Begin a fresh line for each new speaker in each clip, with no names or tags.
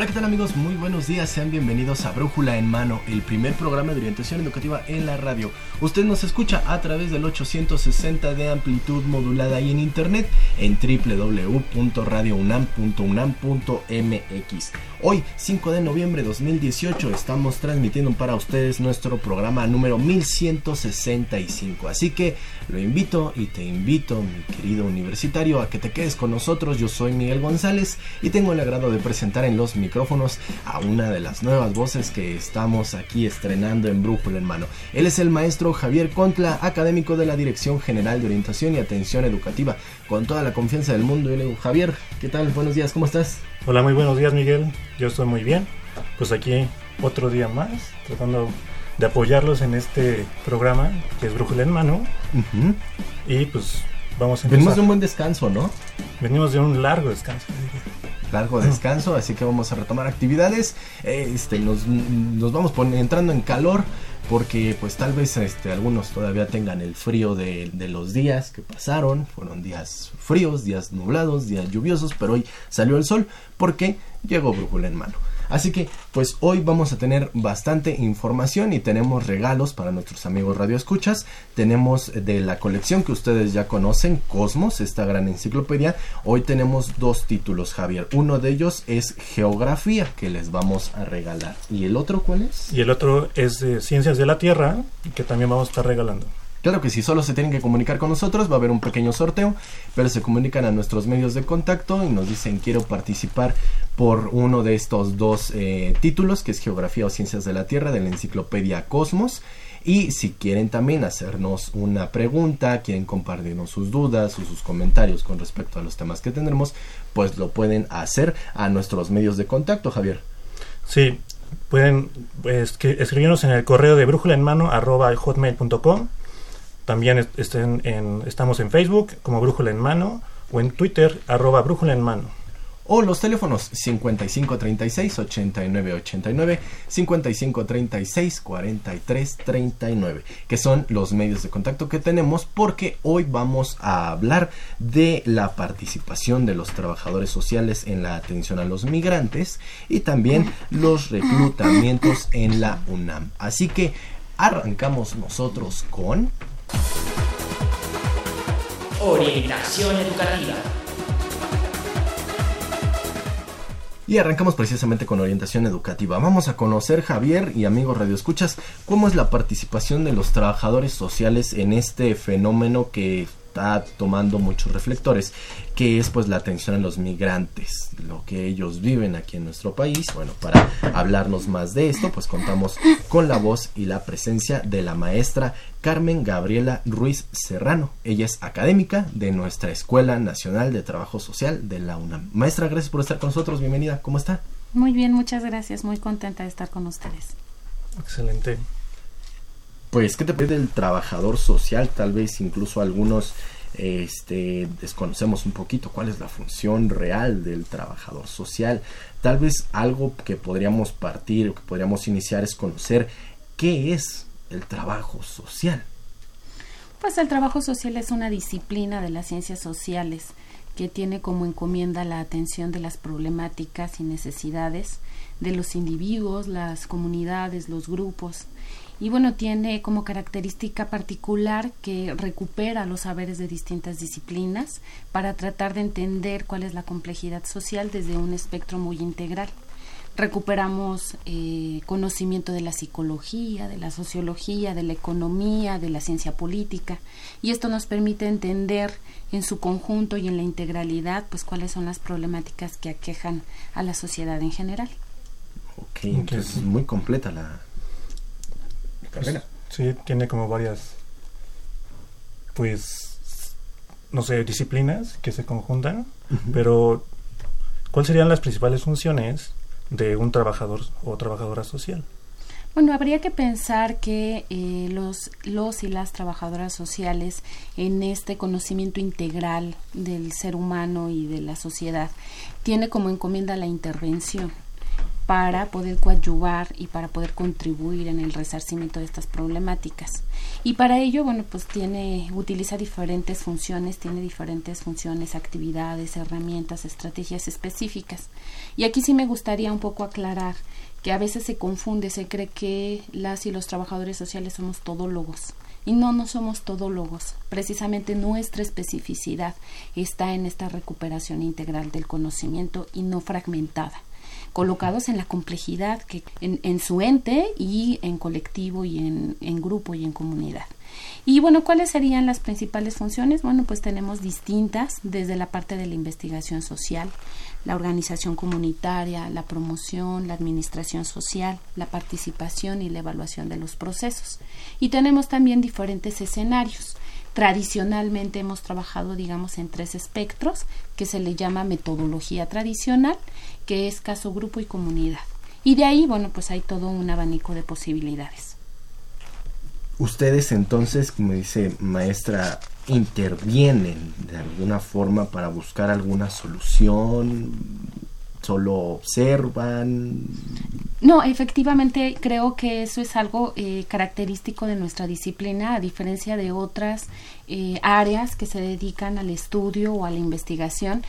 Hola, ¿qué tal amigos? Muy buenos días, sean bienvenidos a Brújula en Mano, el primer programa de orientación educativa en la radio. Usted nos escucha a través del 860 de amplitud modulada y en internet en www.radiounam.unam.mx. Hoy, 5 de noviembre de 2018, estamos transmitiendo para ustedes nuestro programa número 1165. Así que lo invito y te invito, mi querido universitario, a que te quedes con nosotros. Yo soy Miguel González y tengo el agrado de presentar en los a una de las nuevas voces que estamos aquí estrenando en Brújula en Mano. Él es el maestro Javier Contla, académico de la Dirección General de Orientación y Atención Educativa. Con toda la confianza del mundo, yo le digo, Javier, ¿qué tal? Buenos días, ¿cómo estás?
Hola, muy buenos días, Miguel. Yo estoy muy bien. Pues aquí otro día más, tratando de apoyarlos en este programa que es Brújula en Mano. Y pues vamos a empezar.
Venimos de un buen descanso, ¿no?
Venimos de un largo descanso
largo descanso, así que vamos a retomar actividades. Este, nos, nos vamos entrando en calor porque pues tal vez este, algunos todavía tengan el frío de, de, los días que pasaron. Fueron días fríos, días nublados, días lluviosos, pero hoy salió el sol porque llegó brújula en mano. Así que, pues hoy vamos a tener bastante información y tenemos regalos para nuestros amigos radioescuchas. Tenemos de la colección que ustedes ya conocen, Cosmos, esta gran enciclopedia. Hoy tenemos dos títulos, Javier. Uno de ellos es Geografía, que les vamos a regalar. ¿Y el otro cuál es?
Y el otro es Ciencias de la Tierra, que también vamos a estar regalando.
Claro que si solo se tienen que comunicar con nosotros, va a haber un pequeño sorteo, pero se comunican a nuestros medios de contacto y nos dicen quiero participar por uno de estos dos eh, títulos, que es Geografía o Ciencias de la Tierra de la Enciclopedia Cosmos. Y si quieren también hacernos una pregunta, quieren compartirnos sus dudas o sus comentarios con respecto a los temas que tendremos, pues lo pueden hacer a nuestros medios de contacto, Javier.
Sí, pueden pues, escribirnos en el correo de brújula en mano arroba hotmail.com también estamos en Facebook como Brújula en Mano o en Twitter arroba Brújula en Mano.
O los teléfonos 5536-8989, 5536-4339, que son los medios de contacto que tenemos porque hoy vamos a hablar de la participación de los trabajadores sociales en la atención a los migrantes y también los reclutamientos en la UNAM. Así que arrancamos nosotros con...
Orientación educativa.
Y arrancamos precisamente con orientación educativa. Vamos a conocer, Javier y amigos radioescuchas, cómo es la participación de los trabajadores sociales en este fenómeno que está tomando muchos reflectores, que es pues la atención a los migrantes, lo que ellos viven aquí en nuestro país. Bueno, para hablarnos más de esto, pues contamos con la voz y la presencia de la maestra Carmen Gabriela Ruiz Serrano. Ella es académica de nuestra Escuela Nacional de Trabajo Social de la UNAM. Maestra, gracias por estar con nosotros. Bienvenida. ¿Cómo está?
Muy bien, muchas gracias. Muy contenta de estar con ustedes.
Excelente
pues, ¿qué te parece del trabajador social? Tal vez incluso algunos este, desconocemos un poquito cuál es la función real del trabajador social. Tal vez algo que podríamos partir o que podríamos iniciar es conocer qué es el trabajo social.
Pues el trabajo social es una disciplina de las ciencias sociales que tiene como encomienda la atención de las problemáticas y necesidades de los individuos, las comunidades, los grupos y bueno, tiene como característica particular que recupera los saberes de distintas disciplinas para tratar de entender cuál es la complejidad social desde un espectro muy integral. recuperamos eh, conocimiento de la psicología, de la sociología, de la economía, de la ciencia política, y esto nos permite entender en su conjunto y en la integralidad, pues cuáles son las problemáticas que aquejan a la sociedad en general.
Ok, entonces es muy completa la carrera.
Sí, tiene como varias, pues, no sé, disciplinas que se conjuntan, pero ¿cuáles serían las principales funciones de un trabajador o trabajadora social?
Bueno, habría que pensar que eh, los, los y las trabajadoras sociales en este conocimiento integral del ser humano y de la sociedad tiene como encomienda la intervención para poder coadyuvar y para poder contribuir en el resarcimiento de estas problemáticas. Y para ello, bueno, pues tiene, utiliza diferentes funciones, tiene diferentes funciones, actividades, herramientas, estrategias específicas. Y aquí sí me gustaría un poco aclarar que a veces se confunde, se cree que las y los trabajadores sociales somos todólogos. Y no, no somos todólogos. Precisamente nuestra especificidad está en esta recuperación integral del conocimiento y no fragmentada colocados en la complejidad que en, su ente y en colectivo y en, en grupo y en comunidad. Y bueno, ¿cuáles serían las principales funciones? Bueno, pues tenemos distintas desde la parte de la investigación social, la organización comunitaria, la promoción, la administración social, la participación y la evaluación de los procesos. Y tenemos también diferentes escenarios. Tradicionalmente hemos trabajado, digamos, en tres espectros, que se le llama metodología tradicional, que es caso, grupo y comunidad. Y de ahí, bueno, pues hay todo un abanico de posibilidades.
Ustedes entonces, como dice maestra, intervienen de alguna forma para buscar alguna solución, solo observan.
No, efectivamente creo que eso es algo eh, característico de nuestra disciplina, a diferencia de otras eh, áreas que se dedican al estudio o a la investigación.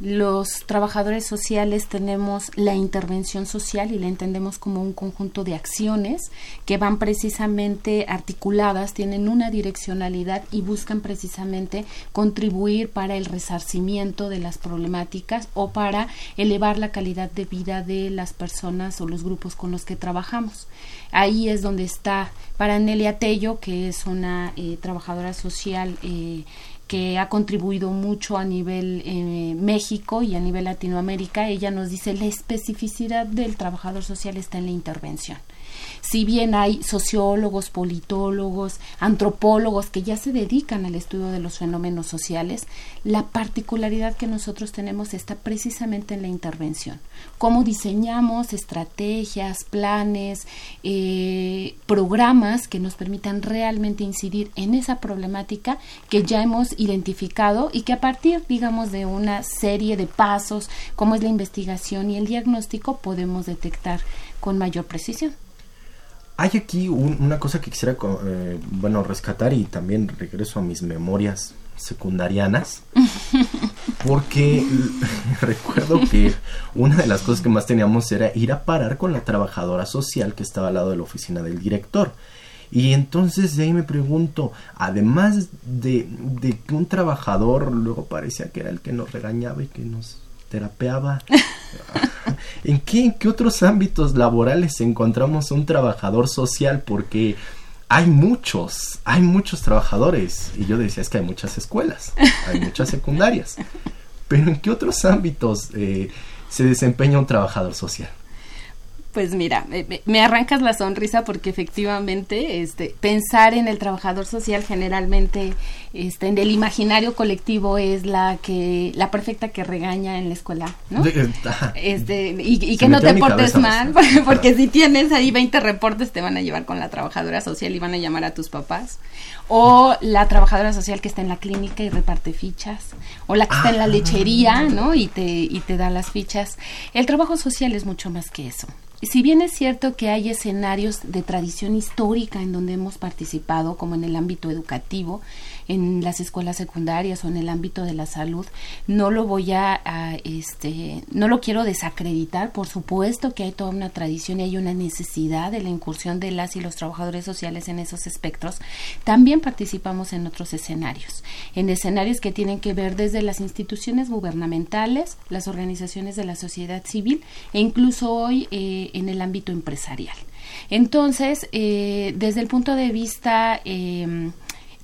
Los trabajadores sociales tenemos la intervención social y la entendemos como un conjunto de acciones que van precisamente articuladas, tienen una direccionalidad y buscan precisamente contribuir para el resarcimiento de las problemáticas o para elevar la calidad de vida de las personas o los grupos con los que trabajamos. Ahí es donde está para Nelia Tello, que es una eh, trabajadora social eh, que ha contribuido mucho a nivel eh, México y a nivel Latinoamérica. Ella nos dice la especificidad del trabajador social está en la intervención si bien hay sociólogos, politólogos, antropólogos que ya se dedican al estudio de los fenómenos sociales, la particularidad que nosotros tenemos está precisamente en la intervención. Cómo diseñamos estrategias, planes, eh, programas que nos permitan realmente incidir en esa problemática que ya hemos identificado y que a partir, digamos, de una serie de pasos, como es la investigación y el diagnóstico, podemos detectar con mayor precisión.
Hay aquí una cosa que quisiera, eh, bueno, rescatar y también regreso a mis memorias secundarianas, porque recuerdo que una de las cosas que más teníamos era ir a parar con la trabajadora social que estaba al lado de la oficina del director. Y entonces de ahí me pregunto, además de, de que un trabajador luego parecía que era el que nos regañaba y que nos terapeaba, ¿En qué, qué otros ámbitos laborales encontramos un trabajador social? Porque hay muchos, hay muchos trabajadores. Y yo decía, es que hay muchas escuelas, hay muchas secundarias. Pero ¿en qué otros ámbitos eh, se desempeña un trabajador social?
Pues mira, me, arrancas la sonrisa porque efectivamente este, pensar en el trabajador social generalmente este, en el imaginario colectivo es la que la perfecta que regaña en la escuela, ¿no? Este, y, que no te portes mal, porque, si tienes ahí 20 reportes te van a llevar con la trabajadora social y van a llamar a tus papás. O la trabajadora social que está en la clínica y reparte fichas, o la que está en la ah. lechería, ¿no? Y te, y te da las fichas. El trabajo social es mucho más que eso si bien es cierto que hay escenarios de tradición histórica en donde hemos participado, como en el ámbito educativo, en las escuelas secundarias o en el ámbito de la salud. No lo voy a, este, no lo quiero desacreditar, por supuesto que hay toda una tradición y hay una necesidad de la incursión de las y los trabajadores sociales en esos espectros. También participamos en otros escenarios, en escenarios que tienen que ver desde las instituciones gubernamentales, las organizaciones de la sociedad civil e incluso hoy eh, en el ámbito empresarial. Entonces, eh, desde el punto de vista eh,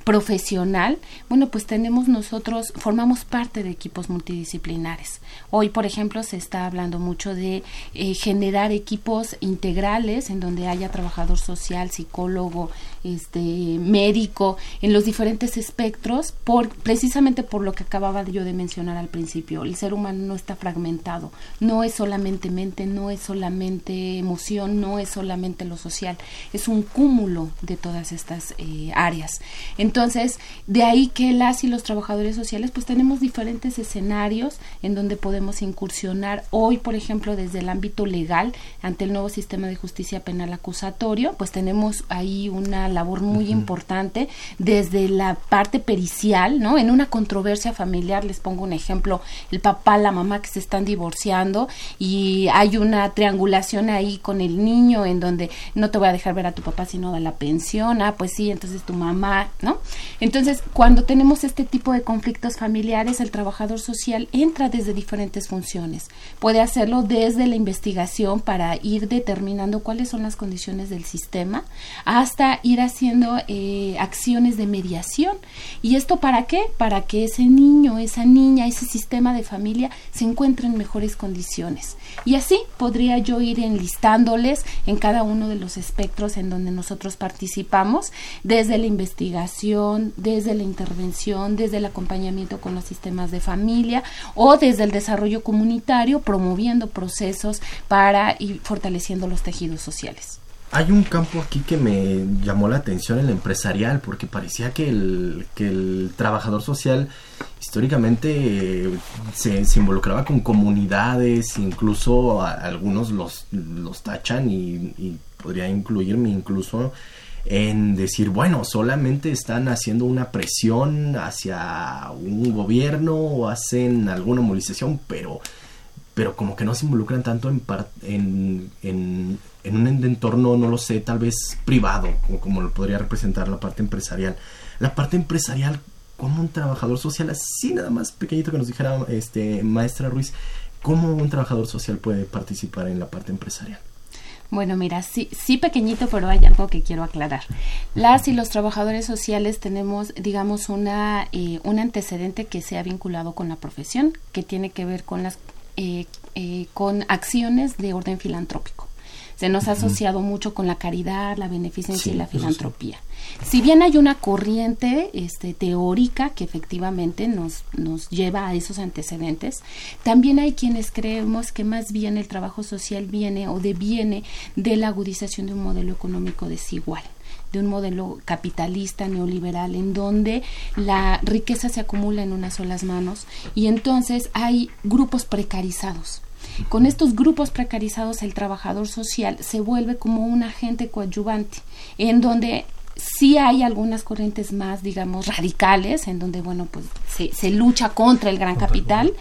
profesional, bueno, pues tenemos nosotros, formamos parte de equipos multidisciplinares. Hoy, por ejemplo, se está hablando mucho de eh, generar equipos integrales en donde haya trabajador social, psicólogo, este, médico, en los diferentes espectros, por, precisamente por lo que acababa yo de mencionar al principio. El ser humano no está fragmentado, no es solamente mente, no es solamente emoción, no es solamente lo social, es un cúmulo de todas estas eh, áreas. Entonces, de ahí que las y los trabajadores sociales, pues tenemos diferentes escenarios en donde podemos incursionar. Hoy, por ejemplo, desde el ámbito legal, ante el nuevo sistema de justicia penal acusatorio, pues tenemos ahí una labor muy importante desde la parte pericial, ¿no? En una controversia familiar, les pongo un ejemplo, el papá, la mamá que se están divorciando y hay una triangulación ahí con el niño en donde no te voy a dejar ver a tu papá sino da la pensión, ah, pues sí, entonces tu mamá, ¿no? Entonces, cuando tenemos este tipo de conflictos familiares, el trabajador social entra desde diferentes funciones. Puede hacerlo desde la investigación para ir determinando cuáles son las condiciones del sistema, hasta ir haciendo eh, acciones de mediación. ¿Y esto para qué? Para que ese niño, esa niña, ese sistema de familia se encuentre en mejores condiciones. Y así podría yo ir enlistándoles en cada uno de los espectros en donde nosotros participamos, desde la investigación, desde la intervención, desde el acompañamiento con los sistemas de familia o desde el desarrollo comunitario, promoviendo procesos para ir fortaleciendo los tejidos sociales.
Hay un campo aquí que me llamó la atención, el empresarial, porque parecía que el, que el trabajador social históricamente eh, se, involucraba con comunidades, incluso algunos los, los tachan y, podría incluirme incluso en decir, bueno, solamente están haciendo una presión hacia un gobierno o hacen alguna movilización, pero, pero como que no se involucran tanto en, en en un entorno, no lo sé, tal vez privado, como, como lo podría representar la parte empresarial. La parte empresarial, como un trabajador social, así nada más pequeñito que nos dijera este, maestra Ruiz, ¿cómo un trabajador social puede participar en la parte empresarial?
Bueno, mira, sí, sí pequeñito, pero hay algo que quiero aclarar. Las y los trabajadores sociales tenemos, digamos, una, eh, un antecedente que se ha vinculado con la profesión, que tiene que ver con las eh, eh, con acciones de orden filantrópico se nos ha asociado mucho con la caridad, la beneficencia y la filantropía. Si bien hay una corriente este, teórica que efectivamente nos, nos lleva a esos antecedentes, también hay quienes creemos que más bien el trabajo social viene o deviene de la agudización de un modelo económico desigual de un modelo capitalista neoliberal en donde la riqueza se acumula en unas solas manos y entonces hay grupos precarizados con estos grupos precarizados, el trabajador social se vuelve como un agente coadyuvante, en donde sí hay algunas corrientes más, digamos, radicales, en donde, bueno, pues se, se lucha contra el gran capital,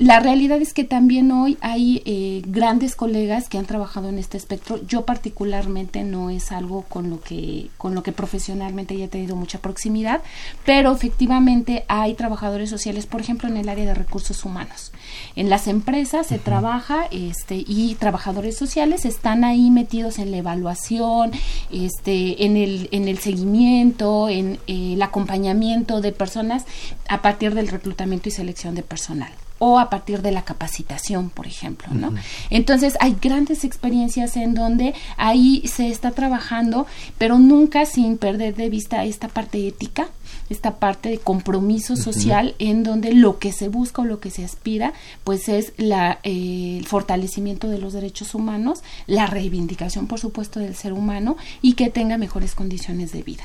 la realidad es que también hoy hay eh, grandes colegas que han trabajado en este espectro. Yo particularmente no es algo con lo que con lo que profesionalmente haya tenido mucha proximidad, pero efectivamente hay trabajadores sociales, por ejemplo, en el área de recursos humanos. En las empresas se trabaja este y trabajadores sociales están ahí metidos en la evaluación, este en el en el seguimiento, en eh, el acompañamiento de personas a partir del reclutamiento y selección de personal o a partir de la capacitación, por ejemplo, ¿no? Entonces hay grandes experiencias en donde ahí se está trabajando, pero nunca sin perder de vista esta parte ética, esta parte de compromiso social en donde lo que se busca o lo que se aspira pues es la, eh, el fortalecimiento de los derechos humanos, la reivindicación por supuesto del ser humano y que tenga mejores condiciones de vida.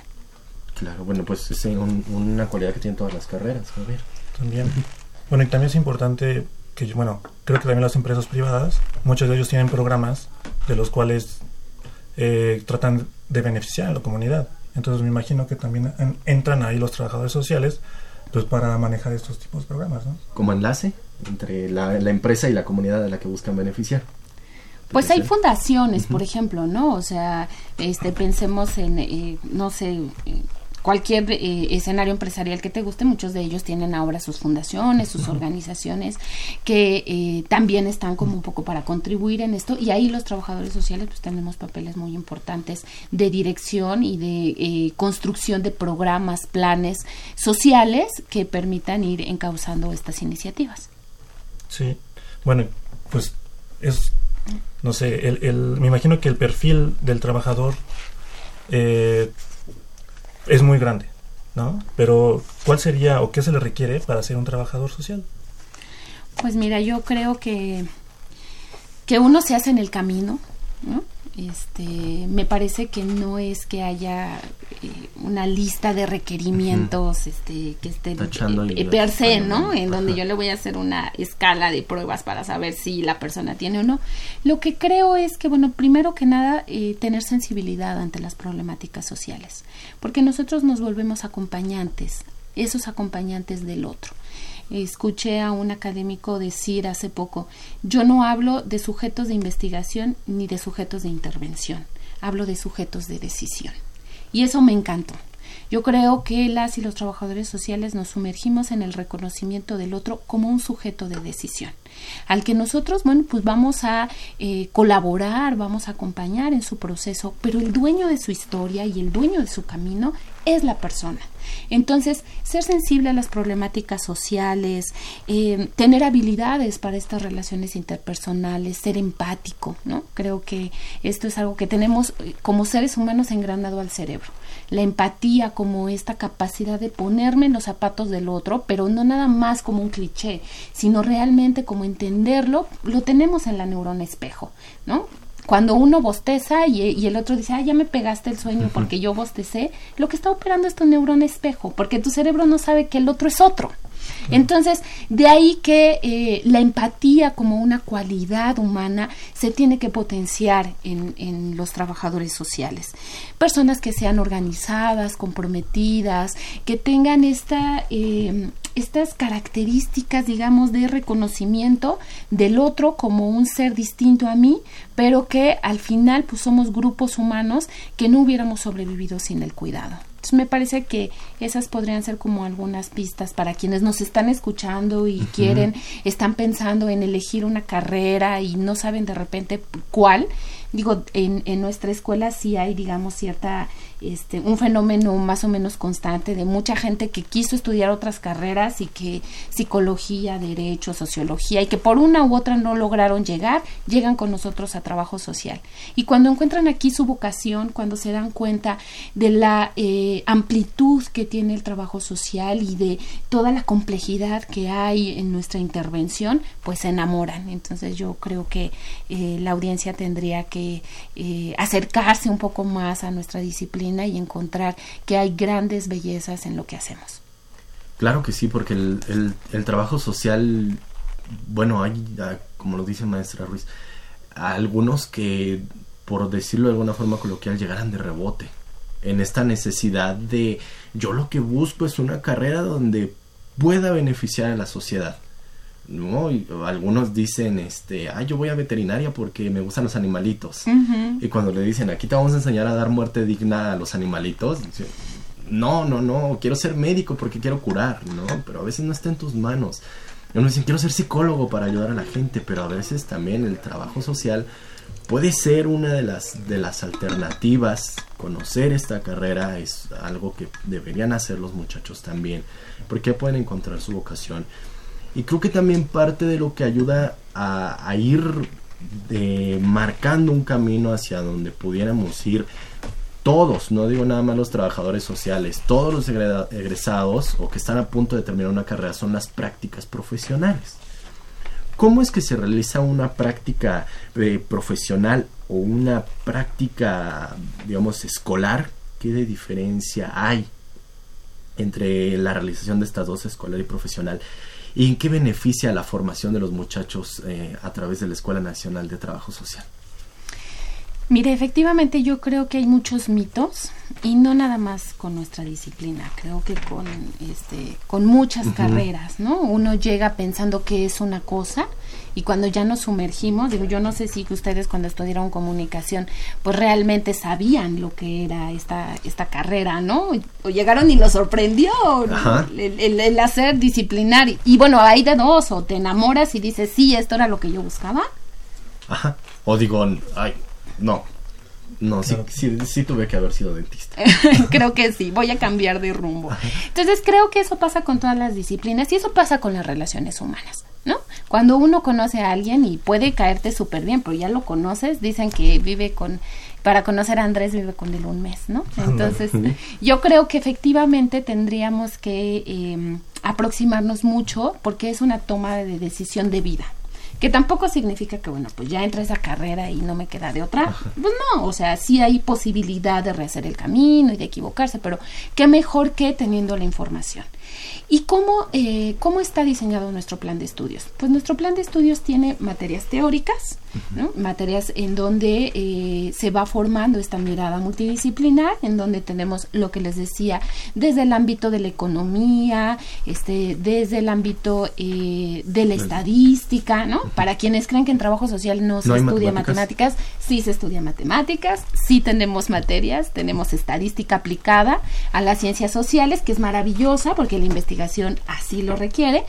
Claro, bueno, pues es una cualidad que tienen todas las carreras, a ver.
También. Bueno, y también es importante que, bueno, creo que también las empresas privadas, muchos de ellos tienen programas de los cuales eh, tratan de beneficiar a la comunidad. Entonces me imagino que también en- entran ahí los trabajadores sociales pues para manejar estos tipos de programas, ¿no?
Como enlace entre la, la empresa y la comunidad a la que buscan beneficiar.
Pues hay fundaciones, por ejemplo, ¿no? O sea, este, pensemos en, eh, no sé, eh, cualquier eh, escenario empresarial que te guste, muchos de ellos tienen ahora sus fundaciones, sus organizaciones que eh, también están como un poco para contribuir en esto. Y ahí los trabajadores sociales pues tenemos papeles muy importantes de dirección y de eh, construcción de programas, planes sociales que permitan ir encauzando estas iniciativas.
Sí, bueno, pues es, no sé, el, el- me imagino que el perfil del trabajador eh, es muy grande, ¿no? Pero ¿cuál sería o qué se le requiere para ser un trabajador social?
Pues mira, yo creo que, que uno se hace en el camino, ¿no? Este, me parece que no es que haya eh, una lista de requerimientos este, que esté eh, per se, ¿no?
¿no?
En donde
Ajá.
yo le voy a hacer una escala de pruebas para saber si la persona tiene o no. Lo que creo es que, bueno, primero que nada, eh, tener sensibilidad ante las problemáticas sociales, porque nosotros nos volvemos acompañantes, esos acompañantes del otro escuché a un académico decir hace poco, yo no hablo de sujetos de investigación ni de sujetos de intervención, hablo de sujetos de decisión. Y eso me encantó. Yo creo que las y los trabajadores sociales nos sumergimos en el reconocimiento del otro como un sujeto de decisión, al que nosotros, bueno, pues vamos a eh, colaborar, vamos a acompañar en su proceso, pero el dueño de su historia y el dueño de su camino es la persona. Entonces, ser sensible a las problemáticas sociales, eh, tener habilidades para estas relaciones interpersonales, ser empático, ¿no? Creo que esto es algo que tenemos eh, como seres humanos engranado al cerebro. La empatía como esta capacidad de ponerme en los zapatos del otro, pero no nada más como un cliché, sino realmente como entenderlo, lo tenemos en la neurona espejo, ¿no? Cuando uno bosteza y, y el otro dice, ah, ya me pegaste el sueño porque yo bostecé, lo que está operando es tu neurona espejo, porque tu cerebro no sabe que el otro es otro. Entonces, de ahí que eh, la empatía como una cualidad humana se tiene que potenciar en, en los trabajadores sociales. Personas que sean organizadas, comprometidas, que tengan esta, eh, estas características, digamos, de reconocimiento del otro como un ser distinto a mí, pero que al final pues somos grupos humanos que no hubiéramos sobrevivido sin el cuidado. Entonces me parece que esas podrían ser como algunas pistas para quienes nos están escuchando y quieren, están pensando en elegir una carrera y no saben de repente cuál. Digo, en, en nuestra escuela sí hay, digamos, cierta, este, un fenómeno más o menos constante de mucha gente que quiso estudiar otras carreras y que psicología, derecho, sociología y que por una u otra no lograron llegar, llegan con nosotros a trabajo social. Y cuando encuentran aquí su vocación, cuando se dan cuenta de la eh, amplitud que tiene el trabajo social y de toda la complejidad que hay en nuestra intervención, pues se enamoran. Entonces yo creo que eh, la audiencia tendría que eh, acercarse un poco más a nuestra disciplina y encontrar que hay grandes bellezas en lo que hacemos.
Claro que sí, porque el, el, el trabajo social, bueno, hay, ah, como lo dice maestra Ruiz, algunos que, por decirlo de alguna forma coloquial, llegaran de rebote en esta necesidad de yo lo que busco es una carrera donde pueda beneficiar a la sociedad. ¿No? Y algunos dicen, este, ah, yo voy a veterinaria porque me gustan los animalitos.
Uh -huh.
Y cuando le dicen, aquí te vamos a enseñar a dar muerte digna a los animalitos, dice, no, no, no, quiero ser médico porque quiero curar, ¿no? Pero a veces no está en tus manos. Y uno dice, quiero ser psicólogo para ayudar a la gente, pero a veces también el trabajo social puede ser una de las, de las alternativas. Conocer esta carrera es algo que deberían hacer los muchachos también, porque pueden encontrar su vocación. Y creo que también parte de lo que ayuda a, ir de, marcando un camino hacia donde pudiéramos ir todos, no digo nada más los trabajadores sociales, todos los egresados o que están a punto de terminar una carrera son las prácticas profesionales. ¿Cómo es que se realiza una práctica eh, profesional o una práctica, digamos, escolar? ¿Qué de diferencia hay entre la realización de estas dos, escolar y profesional? ¿Y en qué beneficia la formación de los muchachos eh, a través de la Escuela Nacional de Trabajo Social?
Mire, efectivamente yo creo que hay muchos mitos y no nada más con nuestra disciplina, creo que con este con muchas carreras, ¿no? Uno llega pensando que es una cosa y cuando ya nos sumergimos, digo, yo no sé si ustedes cuando estudiaron comunicación, pues realmente sabían lo que era esta, esta carrera, ¿no? O llegaron y lo sorprendió el, el, hacer disciplinar. Y bueno, hay de dos, o te enamoras y dices, sí, esto era lo que yo buscaba.
Ajá. O digo, ay, no, no, sí, sí, sí, tuve que haber sido dentista.
creo que sí, voy a cambiar de rumbo. Entonces creo que eso pasa con todas las disciplinas y eso pasa con las relaciones humanas. ¿no? Cuando uno conoce a alguien y puede caerte súper bien, pero ya lo conoces, dicen que vive con, para conocer a Andrés vive con él un mes, ¿no? Entonces, yo creo que efectivamente tendríamos que em, aproximarnos mucho porque es una toma de decisión de vida, que tampoco significa que, bueno, pues ya entra esa carrera y no me queda de otra. Pues no, o sea, sí hay posibilidad de rehacer el camino y de equivocarse, pero qué mejor que teniendo la información. ¿Y cómo, eh, cómo está diseñado nuestro plan de estudios? Pues nuestro plan de estudios tiene materias teóricas, materias en donde eh, se va formando esta mirada multidisciplinar, en donde tenemos lo que les decía, desde el ámbito de la economía, este, desde el ámbito eh, de la estadística, ¿no? Para quienes creen que en trabajo social no se estudia matemáticas? sí se estudia matemáticas, sí tenemos materias, tenemos estadística aplicada a las ciencias sociales, que es maravillosa porque la investigación así lo requiere.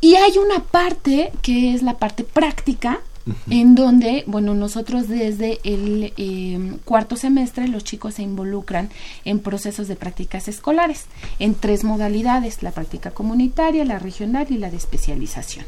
Y hay una parte que es la parte práctica, en donde, bueno, nosotros desde el em, cuarto semestre los chicos se involucran en procesos de prácticas escolares, en tres modalidades, la práctica comunitaria, la regional y la de especialización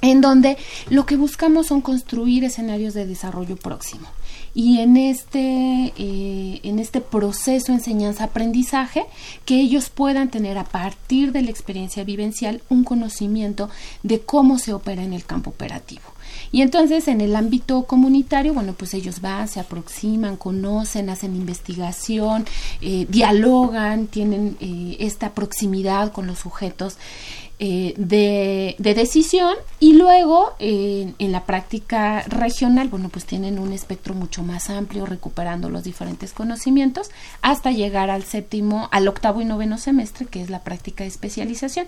en donde lo que buscamos son construir escenarios de desarrollo próximo. Y en este, eh, en este proceso enseñanza-aprendizaje, que ellos puedan tener a partir de la experiencia vivencial un conocimiento de cómo se opera en el campo operativo. Y entonces en el ámbito comunitario, bueno, pues ellos van, se aproximan, conocen, hacen investigación, eh, dialogan, tienen eh, esta proximidad con los sujetos eh, de, decisión y luego en la práctica regional, bueno, pues tienen un espectro mucho más amplio recuperando los diferentes conocimientos hasta llegar al séptimo, al octavo y noveno semestre, que es la práctica de especialización.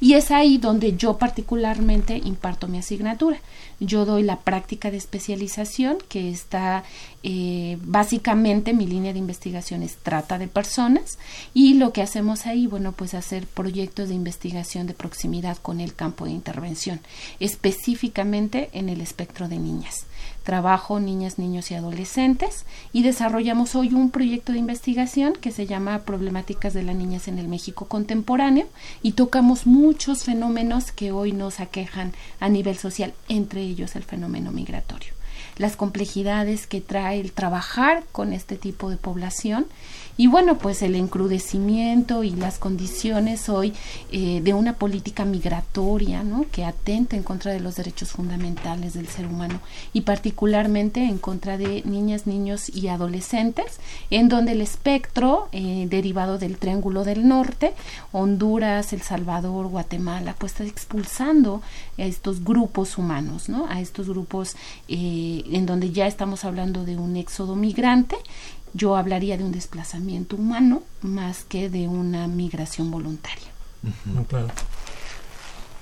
Y es ahí donde yo particularmente imparto mi asignatura. Yo doy la práctica de especialización, que está eh, básicamente mi línea de investigación es trata de personas y lo que hacemos ahí, bueno, pues hacer proyectos de investigación de proximidad con el campo de intervención, específicamente en el espectro de niñas. Trabajo niñas, niños y adolescentes y desarrollamos hoy un proyecto de investigación que se llama Problemáticas de las Niñas en el México Contemporáneo y tocamos muchos fenómenos que hoy nos aquejan a nivel social, entre ellos el fenómeno migratorio las complejidades que trae el trabajar con este tipo de población y bueno, pues el encrudecimiento y las condiciones hoy eh, de una política migratoria, ¿no? Que atenta en contra de los derechos fundamentales del ser humano y particularmente en contra de niñas, niños y adolescentes, en donde el espectro eh, derivado del Triángulo del Norte, Honduras, El Salvador, Guatemala, pues está expulsando a estos grupos humanos, ¿no? A estos grupos eh, en donde ya estamos hablando de un éxodo migrante yo hablaría de un desplazamiento humano más que de una migración voluntaria.
Claro.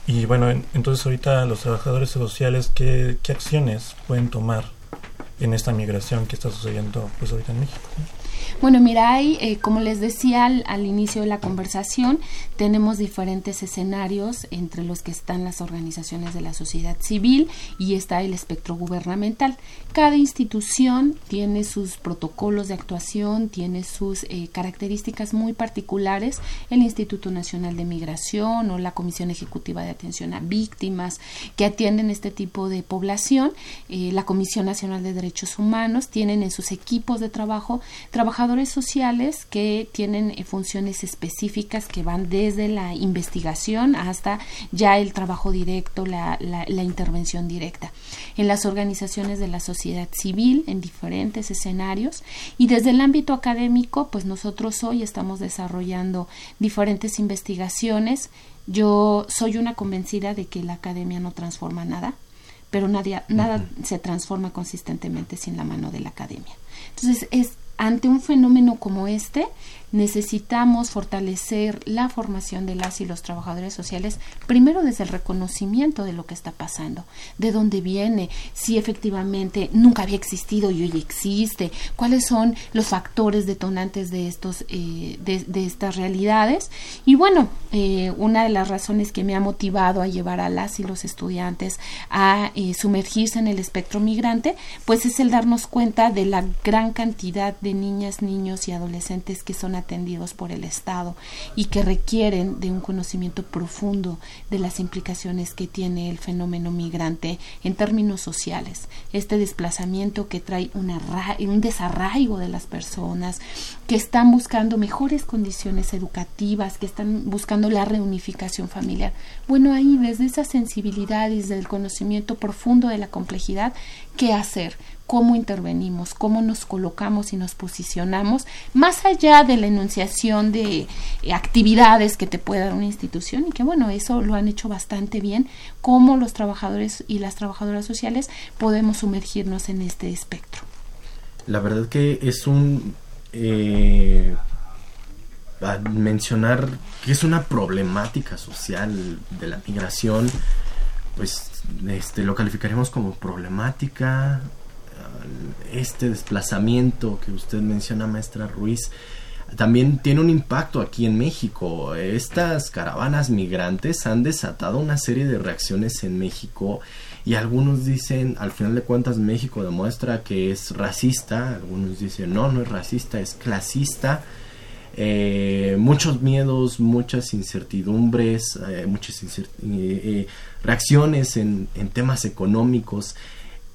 Y bueno, entonces ahorita los trabajadores sociales, ¿qué, ¿qué, acciones pueden tomar en esta migración que está sucediendo pues ahorita en México?
Bueno, mira, hay, eh, como les decía al, inicio de la conversación, tenemos diferentes escenarios entre los que están las organizaciones de la sociedad civil y está el espectro gubernamental. Cada institución tiene sus protocolos de actuación, tiene sus eh, características muy particulares. El Instituto Nacional de Migración o la Comisión Ejecutiva de Atención a Víctimas que atienden este tipo de población, eh, la Comisión Nacional de Derechos Humanos tienen en sus equipos de trabajo trabajadores sociales que tienen eh, funciones específicas que van desde la investigación hasta ya el trabajo directo, la, la, intervención directa. En las organizaciones de la sociedad civil, en diferentes escenarios, y desde el ámbito académico, pues nosotros hoy estamos desarrollando diferentes investigaciones. Yo soy una convencida de que la academia no transforma nada, pero nadie, nada se transforma consistentemente sin la mano de la academia. Entonces, es ante un fenómeno como este, necesitamos fortalecer la formación de las y los trabajadores sociales, primero desde el reconocimiento de lo que está pasando, de dónde viene, si efectivamente nunca había existido y hoy existe, cuáles son los factores detonantes de estos eh, de, estas realidades. Y bueno, eh, una de las razones que me ha motivado a llevar a las y los estudiantes a eh, sumergirse en el espectro migrante, pues es el darnos cuenta de la gran cantidad de niñas, niños y adolescentes que son atendidos por el Estado y que requieren de un conocimiento profundo de las implicaciones que tiene el fenómeno migrante en términos sociales. Este desplazamiento que trae un desarraigo de las personas que están buscando mejores condiciones educativas, que están buscando la reunificación familiar. Bueno, ahí desde esa sensibilidad y desde el conocimiento profundo de la complejidad, ¿qué hacer? Cómo intervenimos, cómo nos colocamos y nos posicionamos, más allá de la enunciación de eh, actividades que te puede dar una institución y que bueno, eso lo han hecho bastante bien, cómo los trabajadores y las trabajadoras sociales podemos sumergirnos en este espectro.
La verdad que es un... Eh, mencionar que es una problemática social de la migración, pues este, lo calificaremos como problemática este desplazamiento que usted menciona, maestra Ruiz, también tiene un impacto aquí en México. Estas caravanas migrantes han desatado una serie de reacciones en México y algunos dicen, al final de cuentas México demuestra que es racista, algunos dicen, no, no es racista, es clasista. Eh, muchos miedos, muchas incertidumbres, eh, muchas eh, reacciones en, en temas económicos.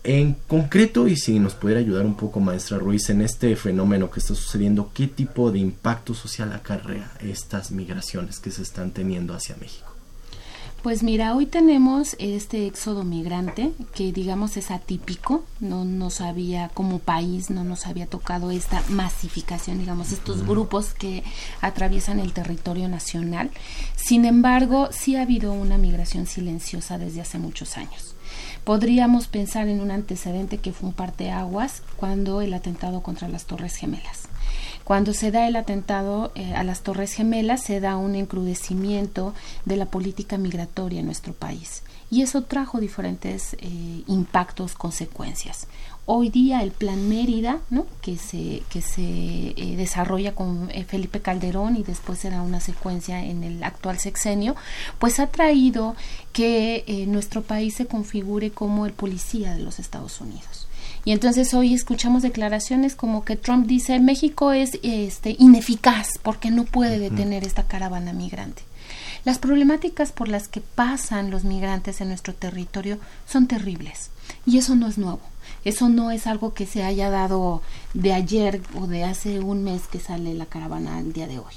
En concreto, y si nos pudiera ayudar un poco, maestra Ruiz, en este fenómeno que está sucediendo, ¿qué tipo de impacto social acarrea estas migraciones que se están teniendo hacia México?
Pues mira, hoy tenemos este éxodo migrante que digamos es atípico, no nos había como país no nos había tocado esta masificación, digamos, estos grupos que atraviesan el territorio nacional. Sin embargo, sí ha habido una migración silenciosa desde hace muchos años. Podríamos pensar en un antecedente que fue un parteaguas cuando el atentado contra las Torres Gemelas. Cuando se da el atentado eh, a las Torres Gemelas, se da un encrudecimiento de la política migratoria en nuestro país. Y eso trajo diferentes eh, impactos, consecuencias. Hoy día el Plan Mérida, ¿no? que se, que se eh, desarrolla con eh, Felipe Calderón y después será una secuencia en el actual sexenio, pues ha traído que eh, nuestro país se configure como el policía de los Estados Unidos. Y entonces hoy escuchamos declaraciones como que Trump dice México es este, ineficaz porque no puede detener esta caravana migrante. Las problemáticas por las que pasan los migrantes en nuestro territorio son terribles y eso no es nuevo. Eso no es algo que se haya dado de ayer o de hace un mes que sale la caravana al día de hoy.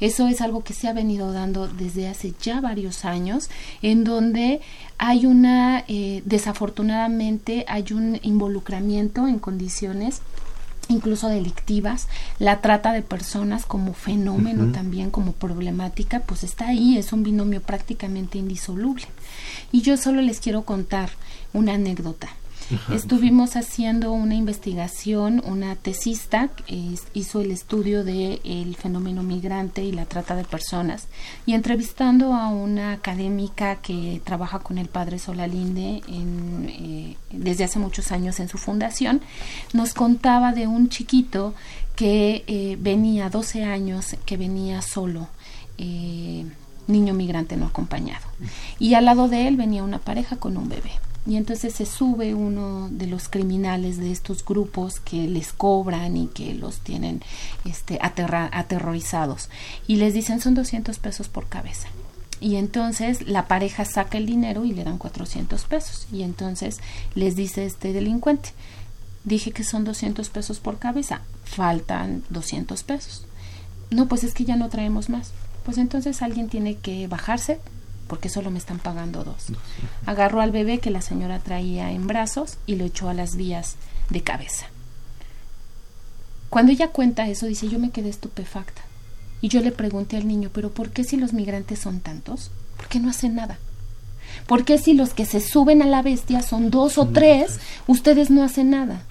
Eso es algo que se ha venido dando desde hace ya varios años, en donde hay una, eh, desafortunadamente, hay un involucramiento en condiciones incluso delictivas, la trata de personas como fenómeno también, como problemática, pues está ahí, es un binomio prácticamente indisoluble. Y yo solo les quiero contar una anécdota. Estuvimos haciendo una investigación, una tesista hizo el estudio del el fenómeno migrante y la trata de personas y entrevistando a una académica que trabaja con el padre Solalinde en, eh, desde hace muchos años en su fundación, nos contaba de un chiquito que eh, venía 12 años, que venía solo. Eh, niño migrante no acompañado. Y al lado de él venía una pareja con un bebé y entonces se sube uno de los criminales de estos grupos que les cobran y que los tienen este, aterrorizados y les dicen son 200 pesos por cabeza. Y entonces la pareja saca el dinero y le dan 400 pesos. Y entonces les dice este delincuente, dije que son 200 pesos por cabeza, faltan 200 pesos. No, pues es que ya no traemos más. Pues entonces alguien tiene que bajarse, porque solo me están pagando dos. Agarró al bebé que la señora traía en brazos y lo echó a las vías de cabeza. Cuando ella cuenta eso, dice, yo me quedé estupefacta. Y yo le pregunté al niño, pero ¿por qué si los migrantes son tantos? ¿Por qué no hacen nada? ¿Por qué si los que se suben a la bestia son dos o tres, ustedes no hacen nada?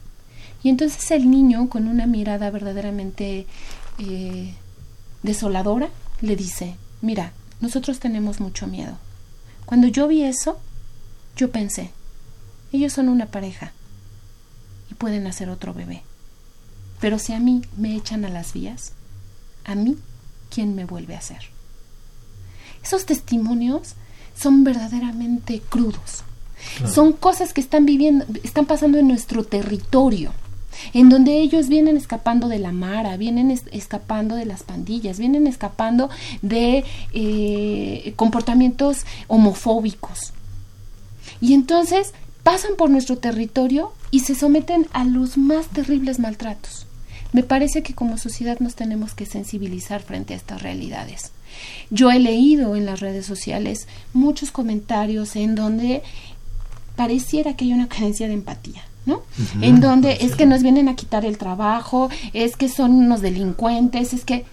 Y entonces el niño, con una mirada verdaderamente eh, desoladora, le dice, mira, nosotros tenemos mucho miedo. Cuando yo vi eso, yo pensé, ellos son una pareja y pueden hacer otro bebé. Pero si a mí me echan a las vías, a mí, ¿quién me vuelve a hacer? Esos testimonios son verdaderamente crudos. Son cosas que están viviendo, están pasando en nuestro territorio, en donde ellos vienen escapando de la mara, vienen escapando de las pandillas, vienen escapando de eh, comportamientos homofóbicos. Y entonces pasan por nuestro territorio y se someten a los más terribles maltratos. Me parece que como sociedad nos tenemos que sensibilizar frente a estas realidades. Yo he leído en las redes sociales muchos comentarios en donde pareciera que hay una carencia de empatía. ¿No? en donde es que nos vienen a quitar el trabajo, es que son unos delincuentes, es que...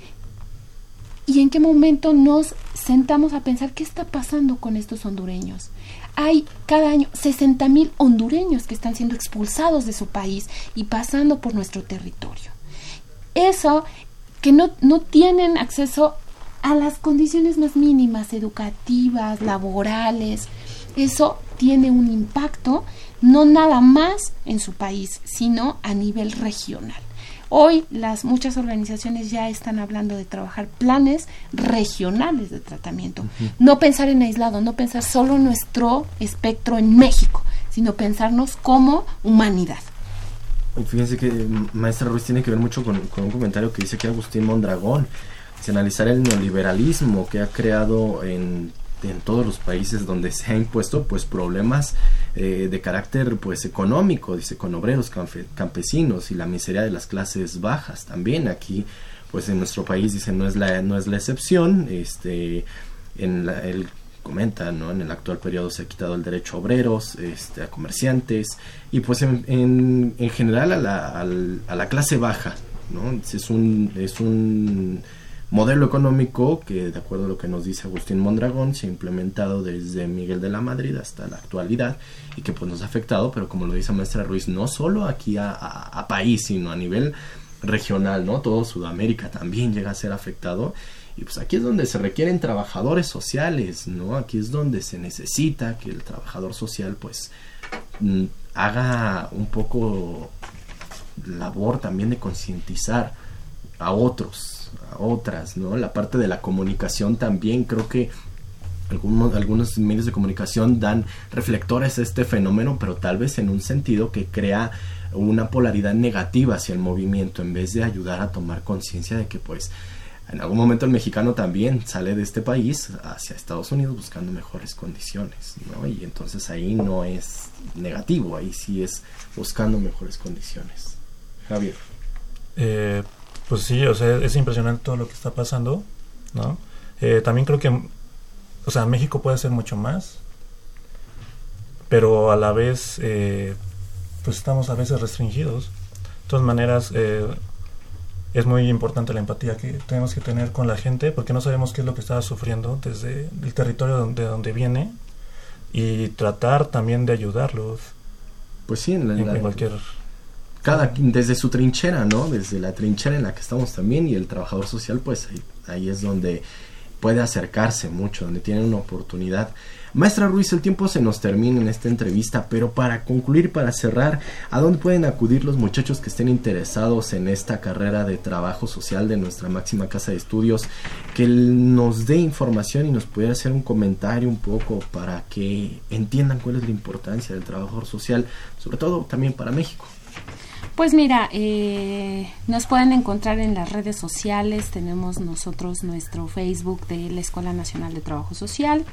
¿Y en qué momento nos sentamos a pensar qué está pasando con estos hondureños? Hay cada año 60 mil hondureños que están siendo expulsados de su país y pasando por nuestro territorio. Eso, que no, no tienen acceso a las condiciones más mínimas, educativas, laborales, eso tiene un impacto no nada más en su país, sino a nivel regional. Hoy las muchas organizaciones ya están hablando de trabajar planes regionales de tratamiento. No pensar en aislado, no pensar solo en nuestro espectro en México, sino pensarnos como humanidad.
Fíjense que maestra Ruiz tiene que ver mucho con, con un comentario que dice que Agustín Mondragón, si analizar el neoliberalismo que ha creado en en todos los países donde se ha impuesto pues problemas eh, de carácter pues económico dice con obreros campesinos y la miseria de las clases bajas también. Aquí pues en nuestro país dice no es la no es la excepción este en la, él comenta no en el actual periodo se ha quitado el derecho a obreros este a comerciantes y pues en, en, general a la, a la clase baja no es un es un modelo económico que, de acuerdo a lo que nos dice Agustín Mondragón, se ha implementado desde Miguel de la Madrid hasta la actualidad y que pues nos ha afectado, pero como lo dice maestra Ruiz, no solo aquí a, país, sino a nivel regional, ¿no? Todo Sudamérica también llega a ser afectado. Y pues aquí es donde se requieren trabajadores sociales, ¿no? Aquí es donde se necesita que el trabajador social pues mm, haga un poco labor también de concientizar a otros, otras, ¿no? La parte de la comunicación también creo que algunos, algunos medios de comunicación dan reflectores a este fenómeno, pero tal vez en un sentido que crea una polaridad negativa hacia el movimiento en vez de ayudar a tomar conciencia de que pues en algún momento el mexicano también sale de este país hacia Estados Unidos buscando mejores condiciones, ¿no? Y entonces ahí no es negativo, ahí sí es buscando mejores condiciones. Javier.
Eh, pues sí, o sea, es impresionante todo lo que está pasando, ¿no? Eh, también creo que, o sea, México puede hacer mucho más, pero a la vez, eh, pues estamos a veces restringidos. De todas maneras, eh, es muy importante la empatía que tenemos que tener con la gente, porque no sabemos qué es lo que está sufriendo desde el territorio donde, donde viene y tratar también de ayudarlos.
Pues sí, en, en cualquier cada desde su trinchera, ¿no? Desde la trinchera en la que estamos también y el trabajador social, pues ahí, es donde puede acercarse mucho, donde tiene una oportunidad. Maestra Ruiz, el tiempo se nos termina en esta entrevista, pero para concluir, para cerrar, ¿a dónde pueden acudir los muchachos que estén interesados en esta carrera de trabajo social de nuestra máxima casa de estudios? Que nos dé información y nos pudiera hacer un comentario un poco para que entiendan cuál es la importancia del trabajador social, sobre todo también para México.
Pues mira, eh, nos pueden encontrar en las redes sociales, tenemos nosotros nuestro Facebook de la Escuela Nacional de Trabajo Social,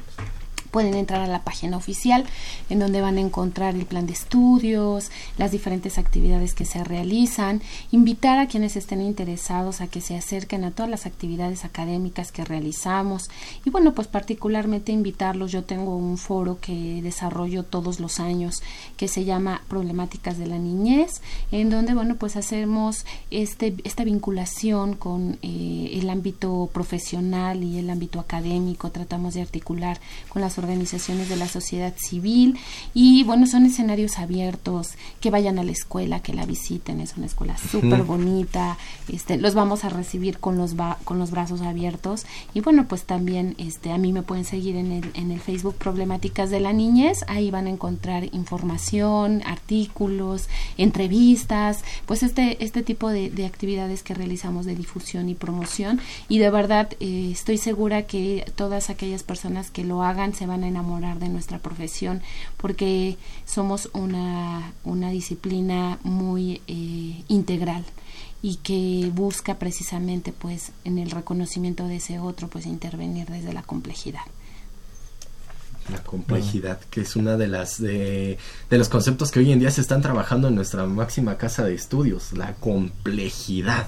pueden entrar a la página oficial en donde van a encontrar el plan de estudios, las diferentes actividades que se realizan, invitar a quienes estén interesados a que se acerquen a todas las actividades académicas que realizamos. Y bueno, pues particularmente invitarlos, yo tengo un foro que desarrollo todos los años que se llama Problemáticas de la Niñez, en donde bueno, pues hacemos este, esta vinculación con eh, el ámbito profesional y el ámbito académico, tratamos de articular con las organizaciones organizaciones de la sociedad civil. Y bueno, son escenarios abiertos, que vayan a la escuela, que la visiten, es una escuela súper bonita, este, los vamos a recibir con los, con los brazos abiertos. Y bueno, pues también este, a mí me pueden seguir en el, en el Facebook Problemáticas de la Niñez, ahí van a encontrar información, artículos, entrevistas, pues este, este tipo de, de actividades que realizamos de difusión y promoción. Y de verdad eh, estoy segura que todas aquellas personas que lo hagan se van a enamorar de nuestra profesión porque somos una, una disciplina muy eh, integral y que busca precisamente pues en el reconocimiento de ese otro pues intervenir desde la complejidad
la complejidad, que es una de las de, de, los conceptos que hoy en día se están trabajando en nuestra máxima casa de estudios, la complejidad.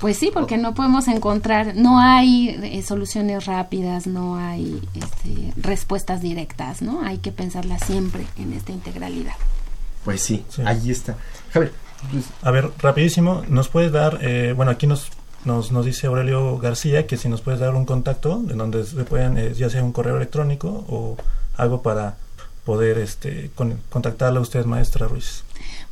Pues sí, porque no podemos encontrar, no hay eh, soluciones rápidas, no hay este, respuestas directas, ¿no? Hay que pensarla siempre en esta integralidad.
Pues sí, ahí está. Javier.
Pues, a ver, rapidísimo, nos puedes dar, eh, bueno, aquí nos, nos, nos dice Aurelio García que si nos puedes dar un contacto en donde se puedan, eh, ya sea un correo electrónico o algo para poder este, con, contactarla a usted, maestra Ruiz.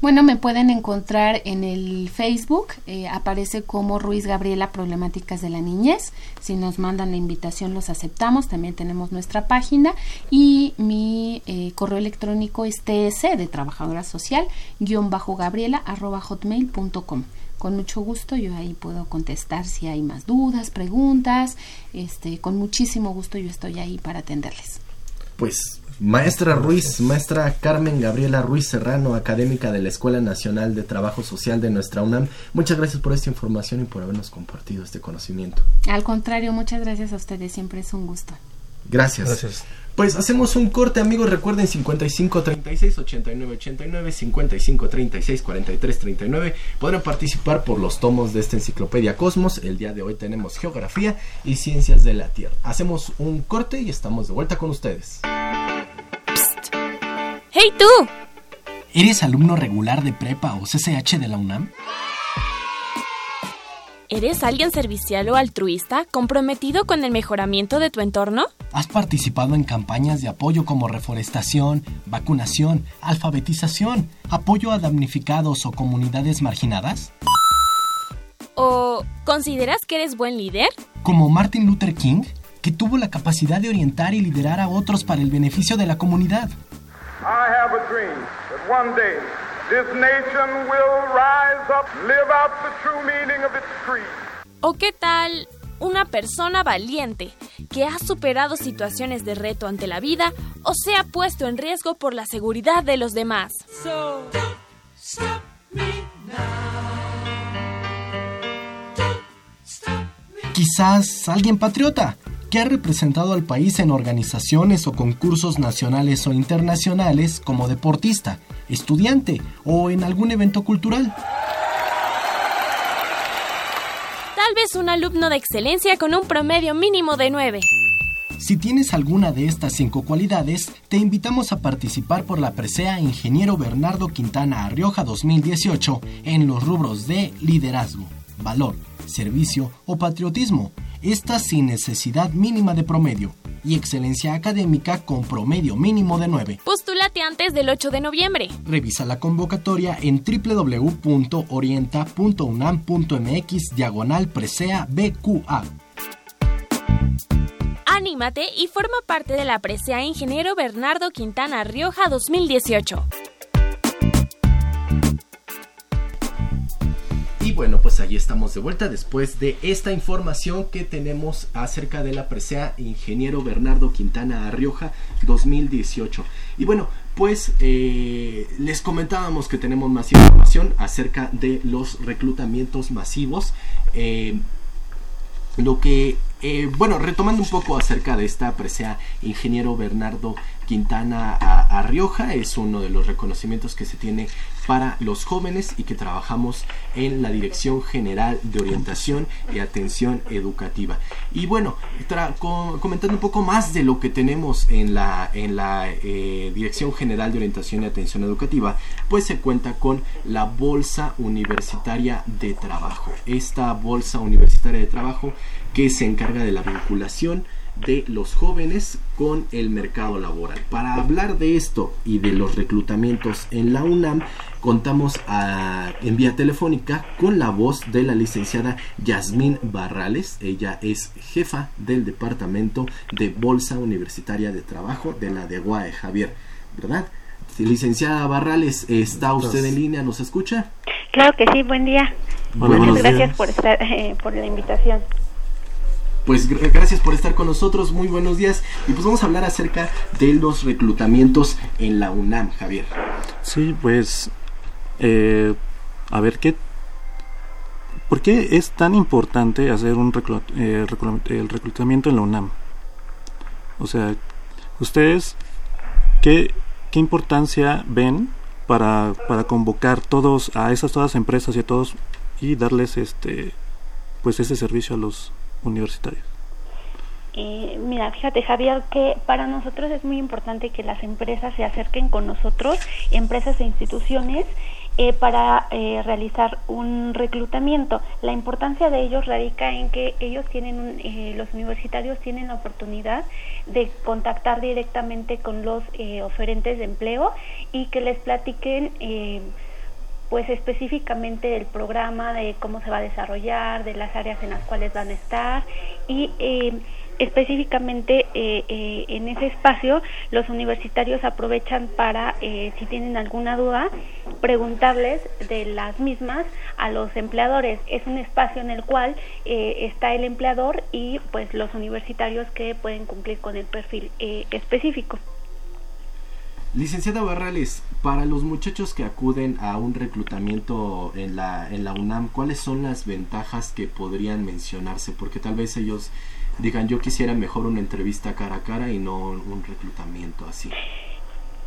Bueno, me pueden encontrar en el Facebook, eh, aparece como Ruiz Gabriela Problemáticas de la Niñez. Si nos mandan la invitación, los aceptamos. También tenemos nuestra página y mi eh, correo electrónico es ts de trabajadora social guion bajo gabriela arroba hotmail.com. Con mucho gusto yo ahí puedo contestar si hay más dudas, preguntas. Este, con muchísimo gusto yo estoy ahí para atenderles.
Pues Maestra Ruiz, maestra Carmen Gabriela Ruiz Serrano, académica de la Escuela Nacional de Trabajo Social de nuestra UNAM, muchas gracias por esta información y por habernos compartido este conocimiento.
Al contrario, muchas gracias a ustedes, siempre es un gusto.
Gracias. Gracias. Pues hacemos un corte, amigos. Recuerden 55 36 89 89, 55 36 43 39. Podrán participar por los tomos de esta enciclopedia Cosmos. El día de hoy tenemos geografía y ciencias de la Tierra. Hacemos un corte y estamos de vuelta con ustedes.
¡Hey tú!
¿Eres alumno regular de prepa o CCH de la UNAM?
¿Eres alguien servicial o altruista comprometido con el mejoramiento de tu entorno?
¿Has participado en campañas de apoyo como reforestación, vacunación, alfabetización, apoyo a damnificados o comunidades marginadas?
¿O consideras que eres buen líder?
Como Martin Luther King, que tuvo la capacidad de orientar y liderar a otros para el beneficio de la comunidad. Dream that one day this nation will
rise up, live out the true meaning of its creed. ¿O qué tal una persona valiente que ha superado situaciones de reto ante la vida o se ha puesto en riesgo por la seguridad de los demás? So, stop me
Quizás alguien patriota que ha representado al país en organizaciones o concursos nacionales o internacionales como deportista, estudiante o en algún evento cultural.
Tal vez un alumno de excelencia con un promedio mínimo de 9.
Si tienes alguna de estas cinco cualidades, te invitamos a participar por la presea Ingeniero Bernardo Quintana Arrioja 2018 en los rubros de liderazgo, valor, servicio o patriotismo esta sin necesidad mínima de promedio y excelencia académica con promedio mínimo de 9.
Postúlate antes del 8 de noviembre.
Revisa la convocatoria en www.orienta.unam.mx diagonal presea BQA.
Anímate y forma parte de la presea Ingeniero Bernardo Quintana Rioja 2018.
Y bueno, pues ahí estamos de vuelta después de esta información que tenemos acerca de la presea Ingeniero Bernardo Quintana Arrioja 2018. Y bueno, pues eh, les comentábamos que tenemos más información acerca de los reclutamientos masivos. Eh, lo que, eh, bueno, retomando un poco acerca de esta presea Ingeniero Bernardo Quintana a, Rioja es uno de los reconocimientos que se tiene para los jóvenes y que trabajamos en la Dirección General de Orientación y Atención Educativa. Y bueno, comentando un poco más de lo que tenemos en la, en la eh, Dirección General de Orientación y Atención Educativa, pues se cuenta con la Bolsa Universitaria de Trabajo. Esta Bolsa Universitaria de Trabajo que se encarga de la vinculación de los jóvenes con el mercado laboral. Para hablar de esto y de los reclutamientos en la UNAM, contamos a, en vía telefónica con la voz de la licenciada Yasmín Barrales. Ella es jefa del Departamento de Bolsa Universitaria de Trabajo de la de UAE, Javier, ¿verdad? Licenciada Barrales, ¿está usted en línea? ¿Nos escucha?
Claro que sí, buen día. Muchas gracias por, estar, eh, por la invitación.
Pues gracias por estar con nosotros, muy buenos días. Y pues vamos a hablar acerca de los reclutamientos en la UNAM, Javier.
Sí, pues eh, a ver qué ¿Por qué es tan importante hacer un eh, el reclutamiento en la UNAM? O sea, ustedes, ¿qué, qué importancia ven para, para convocar todos a esas todas empresas y a todos y darles este pues ese servicio a los universitarios?
Eh, mira, fíjate Javier, que para nosotros es muy importante que las empresas se acerquen con nosotros, empresas e instituciones, eh, para eh, realizar un reclutamiento. La importancia de ellos radica en que ellos tienen, eh, los universitarios tienen la oportunidad de contactar directamente con los oferentes de empleo y que les platiquen pues específicamente el programa, de cómo se va a desarrollar, de las áreas en las cuales van a estar y específicamente eh, eh, en ese espacio los universitarios aprovechan para, eh, si tienen alguna duda, preguntarles de las mismas a los empleadores. Es un espacio en el cual está el empleador y pues los universitarios que pueden cumplir con el perfil específico.
Licenciada Barrales, para los muchachos que acuden a un reclutamiento en la, en la UNAM, ¿cuáles son las ventajas que podrían mencionarse? Porque tal vez ellos digan yo quisiera mejor una entrevista cara a cara y no un reclutamiento así?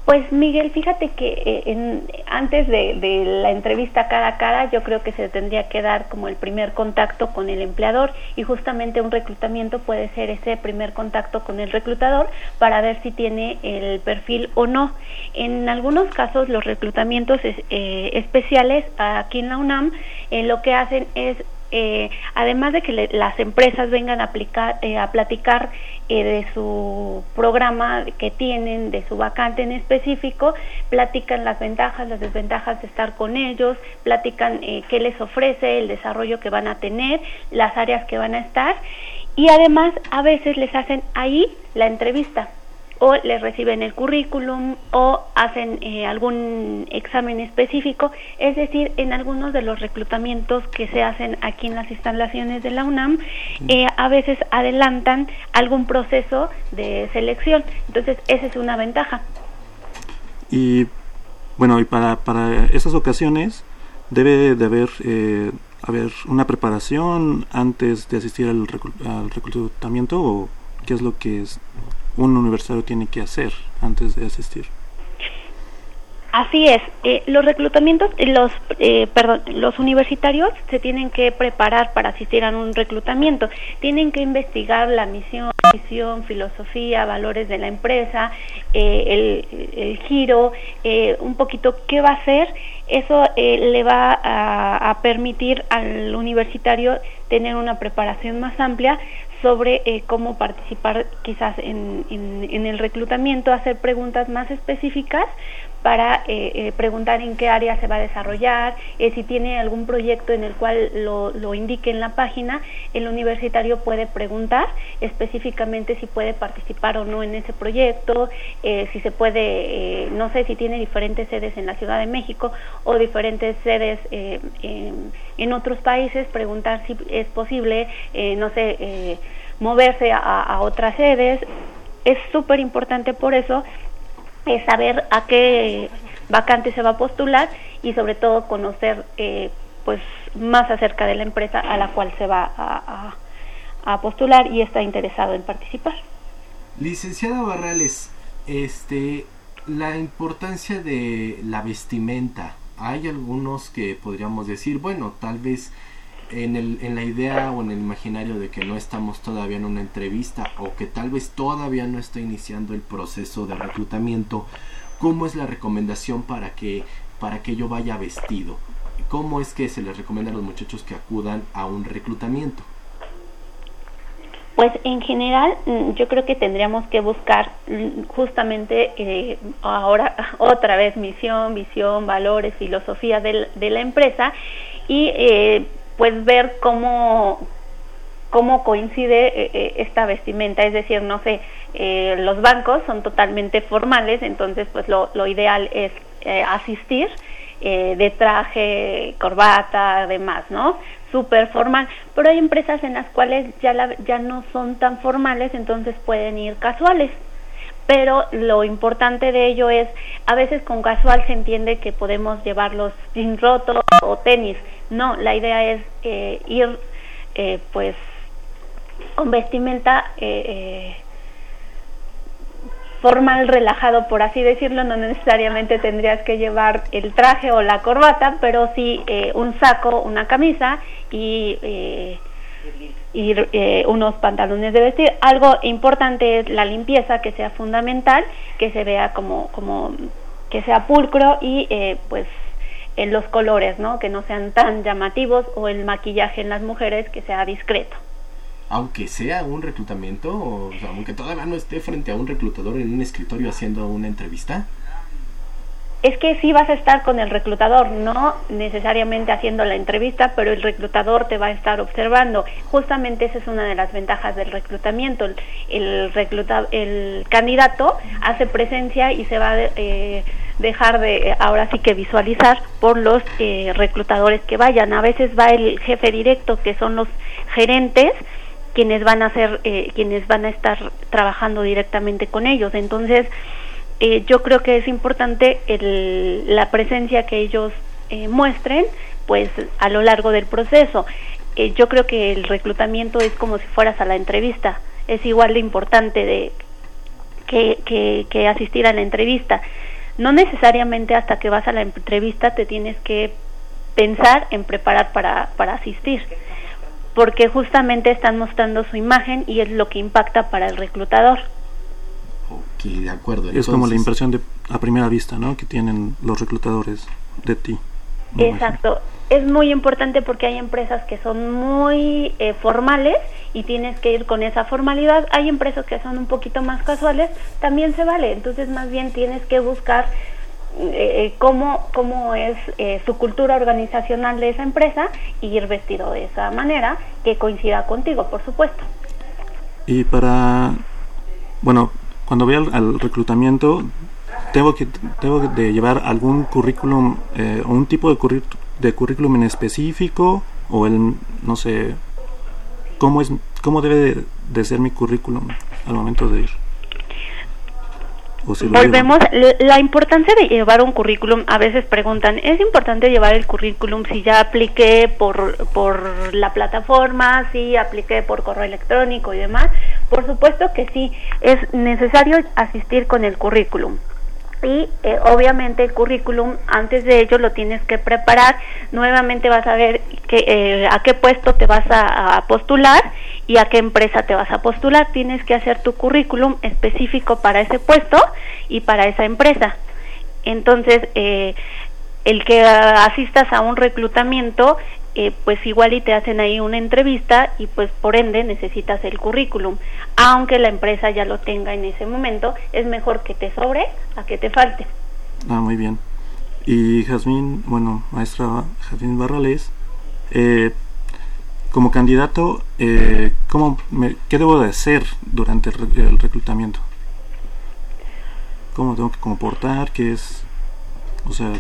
Pues Miguel, fíjate que eh, en, antes de, la entrevista cara a cara yo creo que se tendría que dar como el primer contacto con el empleador y justamente un reclutamiento puede ser ese primer contacto con el reclutador para ver si tiene el perfil o no. En algunos casos los reclutamientos eh, especiales aquí en la UNAM eh, lo que hacen es eh, además de que las empresas vengan a, aplicar, eh, a platicar eh, de su programa que tienen, de su vacante en específico, platican las ventajas, las desventajas de estar con ellos, platican qué les ofrece, el desarrollo que van a tener, las áreas que van a estar y además a veces les hacen ahí la entrevista o les reciben el currículum o hacen eh, algún examen específico, es decir, en algunos de los reclutamientos que se hacen aquí en las instalaciones de la UNAM, eh, a veces adelantan algún proceso de selección. Entonces, esa es una ventaja.
Y bueno, y para, para esas ocasiones debe de haber, eh, haber una preparación antes de asistir al, al reclutamiento o qué es lo que es un universitario tiene que hacer antes de asistir.
Así es, eh, los reclutamientos, eh, los, eh, perdón, los universitarios se tienen que preparar para asistir a un reclutamiento, tienen que investigar la misión, visión, filosofía, valores de la empresa, el, el, giro, un poquito qué va a hacer, eso le va a, permitir al universitario tener una preparación más amplia sobre eh, cómo participar quizás en, en, el reclutamiento, hacer preguntas más específicas para eh, eh, preguntar en qué área se va a desarrollar, si tiene algún proyecto en el cual lo, lo, indique en la página, el universitario puede preguntar específicamente si puede participar o no en ese proyecto, si se puede, no sé, si tiene diferentes sedes en la Ciudad de México o diferentes sedes en, otros países, preguntar si es posible, no sé, moverse a, otras sedes. Es súper importante por eso es saber a qué vacante se va a postular y sobre todo conocer eh, pues más acerca de la empresa a la cual se va a, a, postular y está interesado en participar.
Licenciada Barrales, este, la importancia de la vestimenta. Hay algunos que podríamos decir, bueno, tal vez en, el, en la idea o en el imaginario de que no estamos todavía en una entrevista o que tal vez todavía no está iniciando el proceso de reclutamiento, ¿cómo es la recomendación para que, para que yo vaya vestido? ¿Cómo es que se les recomienda a los muchachos que acudan a un reclutamiento?
Pues en general mm, yo creo que tendríamos que buscar mm, justamente eh, ahora otra vez misión, visión, valores, filosofía de, la empresa y eh, pues ver cómo cómo coincide eh, esta vestimenta, es decir, no sé, los bancos son totalmente formales, entonces pues lo, lo ideal es asistir de traje, corbata, demás, ¿no? súper formal, pero hay empresas en las cuales ya, ya no son tan formales, entonces pueden ir casuales. Pero lo importante de ello es, a veces con casual se entiende que podemos llevar los jeans rotos o tenis. No, la idea es eh, ir eh, pues con vestimenta eh, formal relajado, por así decirlo, no necesariamente tendrías que llevar el traje o la corbata, pero sí eh, un saco, una camisa y, eh, y eh, unos pantalones de vestir. Algo importante es la limpieza, que sea fundamental, que se vea como, como que sea pulcro y pues en los colores, ¿no? Que no sean tan llamativos o el maquillaje en las mujeres que sea discreto
aunque sea un reclutamiento, o aunque todavía no esté frente a un reclutador en un escritorio haciendo una entrevista?
Es que sí vas a estar con el reclutador, no necesariamente haciendo la entrevista, pero el reclutador te va a estar observando. Justamente esa es una de las ventajas del reclutamiento. El, recluta, el candidato hace presencia y se va eh, dejar de, ahora sí que visualizar por los eh, reclutadores que vayan. A veces va el jefe directo, que son los gerentes, quienes van a ser eh, quienes van a estar trabajando directamente con ellos. Entonces eh, yo creo que es importante el, la presencia que ellos eh, muestren pues a lo largo del proceso. Yo creo que el reclutamiento es como si fueras a la entrevista. Es igual de importante de que, que, que asistir a la entrevista no necesariamente hasta que vas a la entrevista te tienes que pensar en preparar para, para asistir porque justamente están mostrando su imagen y es lo que impacta para el reclutador.
Ok, de acuerdo.
Es como la impresión de a primera vista, ¿no? Que tienen los reclutadores de ti.
Exacto. Es muy importante porque hay empresas que son muy eh, formales y tienes que ir con esa formalidad. Hay empresas que son un poquito más casuales, también se vale. Entonces, más bien tienes que buscar eh, cómo, cómo es eh, su cultura organizacional de esa empresa y ir vestido de esa manera que coincida contigo, por supuesto.
Y para, bueno, cuando voy al, reclutamiento, tengo que tengo de llevar algún currículum, eh, un tipo de, de currículum en específico o el, no sé, cómo es, cómo debe de ser mi currículum al momento de ir.
Volvemos, la importancia de llevar un currículum, a veces preguntan, ¿es importante llevar el currículum si ya apliqué por, por la plataforma, si apliqué por correo electrónico y demás? Por supuesto que sí, es necesario asistir con el currículum y eh, obviamente el currículum antes de ello lo tienes que preparar. Nuevamente vas a ver que, eh, a qué puesto te vas a, postular y a qué empresa te vas a postular. Tienes que hacer tu currículum específico para ese puesto y para esa empresa. Entonces eh, el que asistas a un reclutamiento eh, pues igual y te hacen ahí una entrevista y pues por ende necesitas el currículum. Aunque la empresa ya lo tenga en ese momento, es mejor que te sobre a que te falte.
Ah, muy bien. Y Jazmín, bueno, maestra Jazmín Barrales, eh, como candidato, eh, ¿cómo ¿qué debo de hacer durante el, reclutamiento? ¿Cómo tengo que comportar? ¿Qué es? O sea,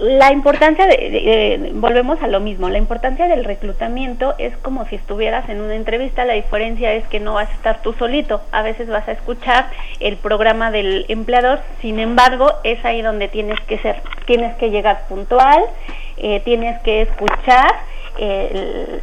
la importancia de, volvemos a lo mismo, la importancia del reclutamiento es como si estuvieras en una entrevista, la diferencia es que no vas a estar tú solito, a veces vas a escuchar el programa del empleador, sin embargo, es ahí donde tienes que ser, tienes que llegar puntual, eh, tienes que escuchar, eh,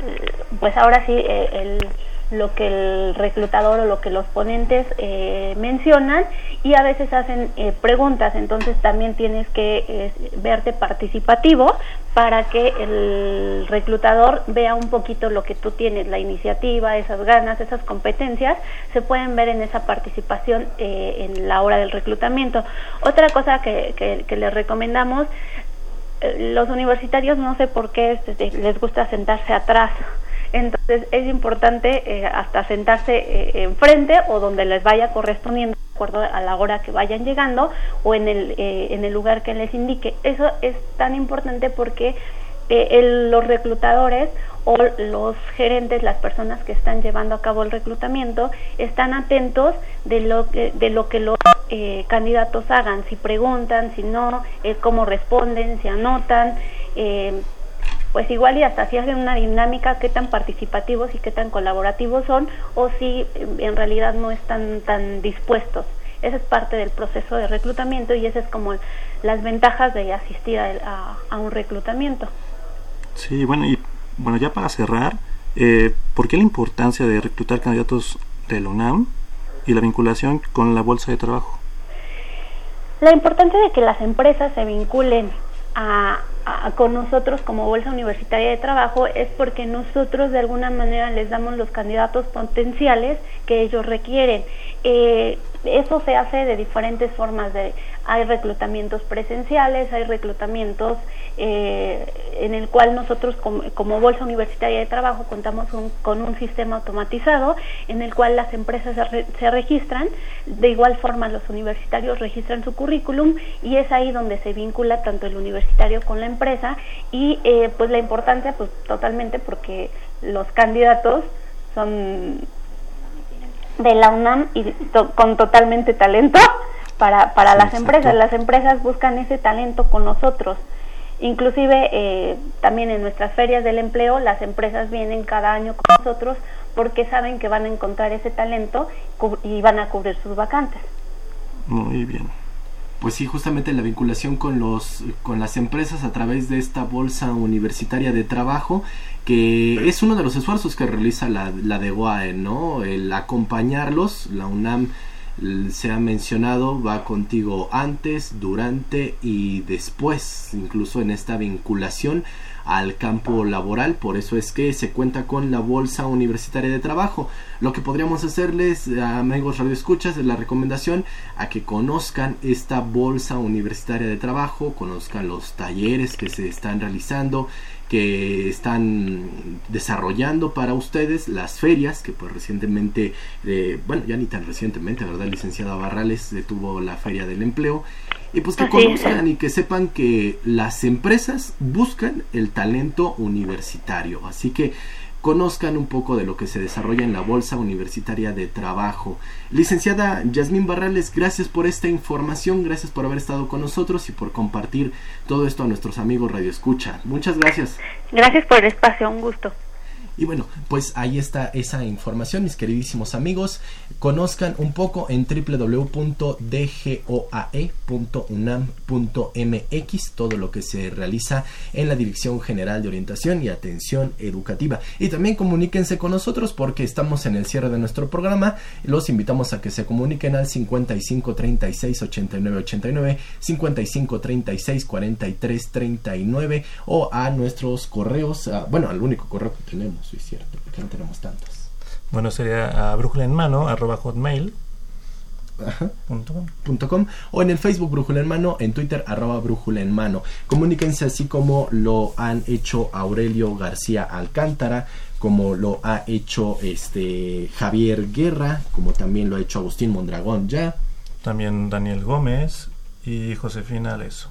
pues ahora sí, eh, el lo que el reclutador o lo que los ponentes eh, mencionan y a veces hacen eh, preguntas, entonces también tienes que eh, verte participativo para que el reclutador vea un poquito lo que tú tienes, la iniciativa, esas ganas, esas competencias, se pueden ver en esa participación en la hora del reclutamiento. Otra cosa que, que, que les recomendamos, los universitarios no sé por qué este, les gusta sentarse atrás Entonces es importante eh, hasta sentarse eh, enfrente o donde les vaya correspondiendo de acuerdo a la hora que vayan llegando o en el, eh, en el lugar que les indique. Eso es tan importante porque los reclutadores o los gerentes, las personas que están llevando a cabo el reclutamiento, están atentos de lo que, de lo que los candidatos hagan, si preguntan, si no, cómo responden, si anotan pues igual y hasta si hacen una dinámica, qué tan participativos y qué tan colaborativos son, o si en realidad no están tan dispuestos. Esa es parte del proceso de reclutamiento y esas es como las ventajas de asistir a, un reclutamiento.
Sí, bueno, y bueno, ya para cerrar, eh, ¿por qué la importancia de reclutar candidatos de la UNAM y la vinculación con la bolsa de trabajo?
La importancia de que las empresas se vinculen a, con nosotros como Bolsa Universitaria de Trabajo es porque nosotros de alguna manera les damos los candidatos potenciales que ellos requieren. Eh, eso se hace de diferentes formas. De, hay reclutamientos presenciales, hay reclutamientos eh, en el cual nosotros como, Bolsa Universitaria de Trabajo contamos con un sistema automatizado en el cual las empresas se, registran, de igual forma los universitarios registran su currículum y es ahí donde se vincula tanto el universitario con la empresa y eh, pues la importancia pues totalmente porque los candidatos son de la UNAM y con totalmente talento para, para las empresas. Las empresas buscan ese talento con nosotros. Inclusive eh, también en nuestras ferias del empleo las empresas vienen cada año con nosotros porque saben que van a encontrar ese talento y van a cubrir sus vacantes.
Muy bien.
Pues sí, justamente la vinculación con los con las empresas a través de esta bolsa universitaria de trabajo que es uno de los esfuerzos que realiza la, la de UAE, ¿no? El acompañarlos, la UNAM se ha mencionado va contigo antes, durante y después, incluso en esta vinculación al campo laboral, por eso es que se cuenta con la Bolsa Universitaria de Trabajo. Lo que podríamos hacerles, amigos Radio Escuchas, es la recomendación a que conozcan esta Bolsa Universitaria de Trabajo, conozcan los talleres que se están realizando, que están desarrollando para ustedes las ferias que pues recientemente eh, bueno ya ni tan recientemente verdad licenciada Barrales detuvo la feria del empleo. Y pues que conozcan y que sepan que las empresas buscan el talento universitario. Así que conozcan un poco de lo que se desarrolla en la Bolsa Universitaria de Trabajo. Licenciada Yasmín Barrales, gracias por esta información, gracias por haber estado con nosotros y por compartir todo esto a nuestros amigos Radio Escucha. Muchas gracias.
Gracias por el espacio, un gusto.
Y bueno, pues ahí está esa información, mis queridísimos amigos. Conozcan un poco en www.dgoae.unam.mx todo lo que se realiza en la Dirección General de Orientación y Atención Educativa. Y también comuníquense con nosotros porque estamos en el cierre de nuestro programa. Los invitamos a que se comuniquen al 55 36 89 89, 55 36 43 39 o a nuestros correos, bueno, al único correo que tenemos es cierto, porque no tenemos tantos.
Bueno, sería a brújula en mano, arroba hotmail.
com. o en el Facebook Brújula en Mano, en Twitter arroba Brújula en Mano. Comuníquense así como lo han hecho Aurelio García Alcántara, como lo ha hecho este Javier Guerra, como también lo ha hecho Agustín Mondragón ya.
También Daniel Gómez y Josefina Aleso.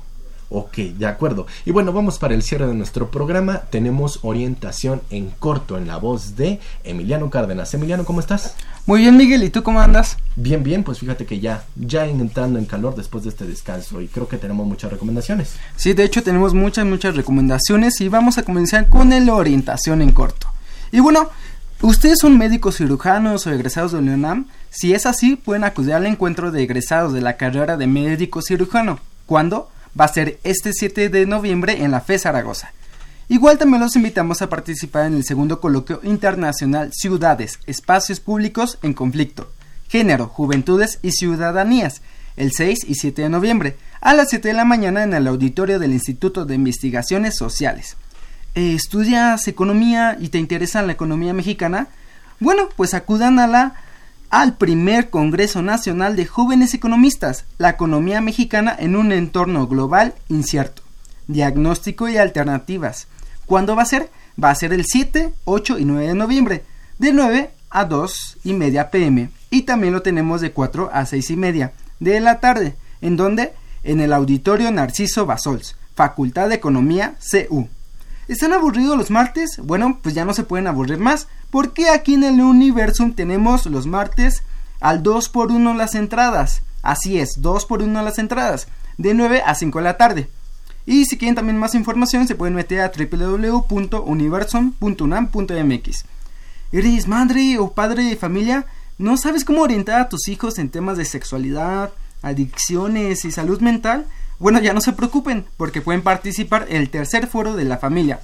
Ok, de acuerdo. Y bueno, vamos para el cierre de nuestro programa. Tenemos orientación en corto en la voz de Emiliano Cárdenas. Emiliano, ¿cómo estás?
Muy bien, Miguel. ¿Y tú cómo andas?
Bien, bien. Pues fíjate que ya, ya entrando en calor después de este descanso y creo que tenemos muchas recomendaciones.
Sí, de hecho tenemos muchas, muchas recomendaciones y vamos a comenzar con el orientación en corto. Y bueno, ¿Ustedes son médicos cirujanos o egresados de la Si es así, pueden acudir al encuentro de egresados de la carrera de médico cirujano. ¿Cuándo? Va a ser este 7 de noviembre en la FE Zaragoza. Igual también los invitamos a participar en el segundo coloquio internacional Ciudades, Espacios Públicos en Conflicto, Género, Juventudes y Ciudadanías, el 6 y 7 de noviembre, a las 7 de la mañana en el auditorio del Instituto de Investigaciones Sociales. Eh, ¿Estudias economía y te interesa la economía mexicana? Bueno, pues acudan a la al primer Congreso Nacional de Jóvenes Economistas, la economía mexicana en un entorno global incierto, diagnóstico y alternativas. ¿Cuándo va a ser? va a ser el 7, 8 y 9 de noviembre, de 9 a 2 y media pm. Y también lo tenemos de 4 a 6 y media de la tarde. ¿En donde En el Auditorio Narciso Basols, Facultad de Economía CU. ¿Están aburridos los martes? Bueno, pues ya no se pueden aburrir más, porque aquí en el Universum tenemos los martes al 2 por 1 las entradas. Así es, 2 por 1 las entradas, de 9 a 5 de la tarde. Y si quieren también más información, se pueden meter a www.universum.unam.mx. ¿Eres madre o padre de familia? ¿No sabes cómo orientar a tus hijos en temas de sexualidad, adicciones y salud mental? Bueno, ya no se preocupen, porque pueden participar en el tercer foro de la familia.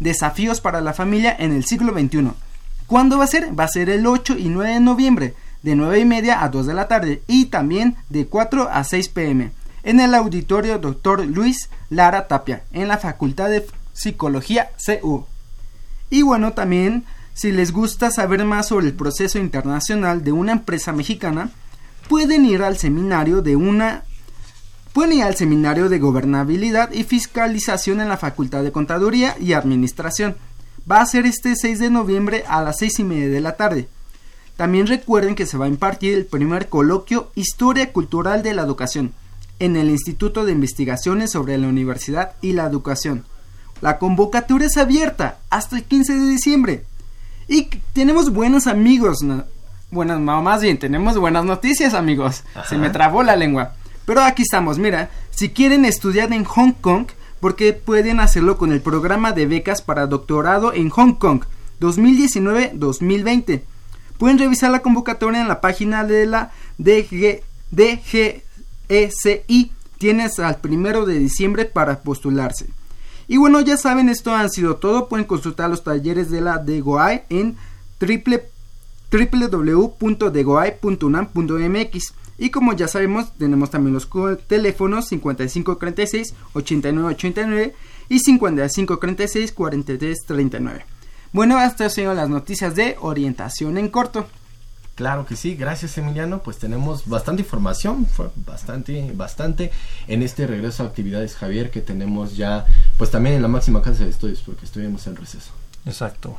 Desafíos para la familia en el siglo XXI. ¿Cuándo va a ser? Va a ser el 8 y 9 de noviembre, de 9 y media a 2 de la tarde y también de 4 a 6 pm en el auditorio Dr. Luis Lara Tapia, en la Facultad de Psicología CU. Y bueno, también si les gusta saber más sobre el proceso internacional de una empresa mexicana, pueden ir al seminario de una pueden ir al seminario de gobernabilidad y fiscalización en la Facultad de Contaduría y Administración. Va a ser este 6 de noviembre a las 6 y media de la tarde. También recuerden que se va a impartir el primer coloquio Historia Cultural de la Educación en el Instituto de Investigaciones sobre la Universidad y la Educación. La convocatoria es abierta hasta el 15 de diciembre. Y tenemos buenos amigos. Buenas, más bien, tenemos buenas noticias, amigos. Se me trabó la lengua. Pero aquí estamos, mira, si quieren estudiar en Hong Kong, porque pueden hacerlo con el programa de becas para doctorado en Hong Kong 2019-2020. Pueden revisar la convocatoria en la página de la DG, DGECI. Tienes al primero de diciembre para postularse. Y bueno, ya saben, esto han sido todo. Pueden consultar los talleres de la DEGOAI en www.degoai.unam.mx. Y como ya sabemos, tenemos también los teléfonos 5536 8989 y 5536 4339. Bueno, estas han sido las noticias de orientación en corto.
Claro que sí, gracias Emiliano, pues tenemos bastante información, fue bastante, bastante en este regreso a actividades Javier que tenemos ya, pues también en la máxima casa de estudios porque estuvimos en receso.
Exacto.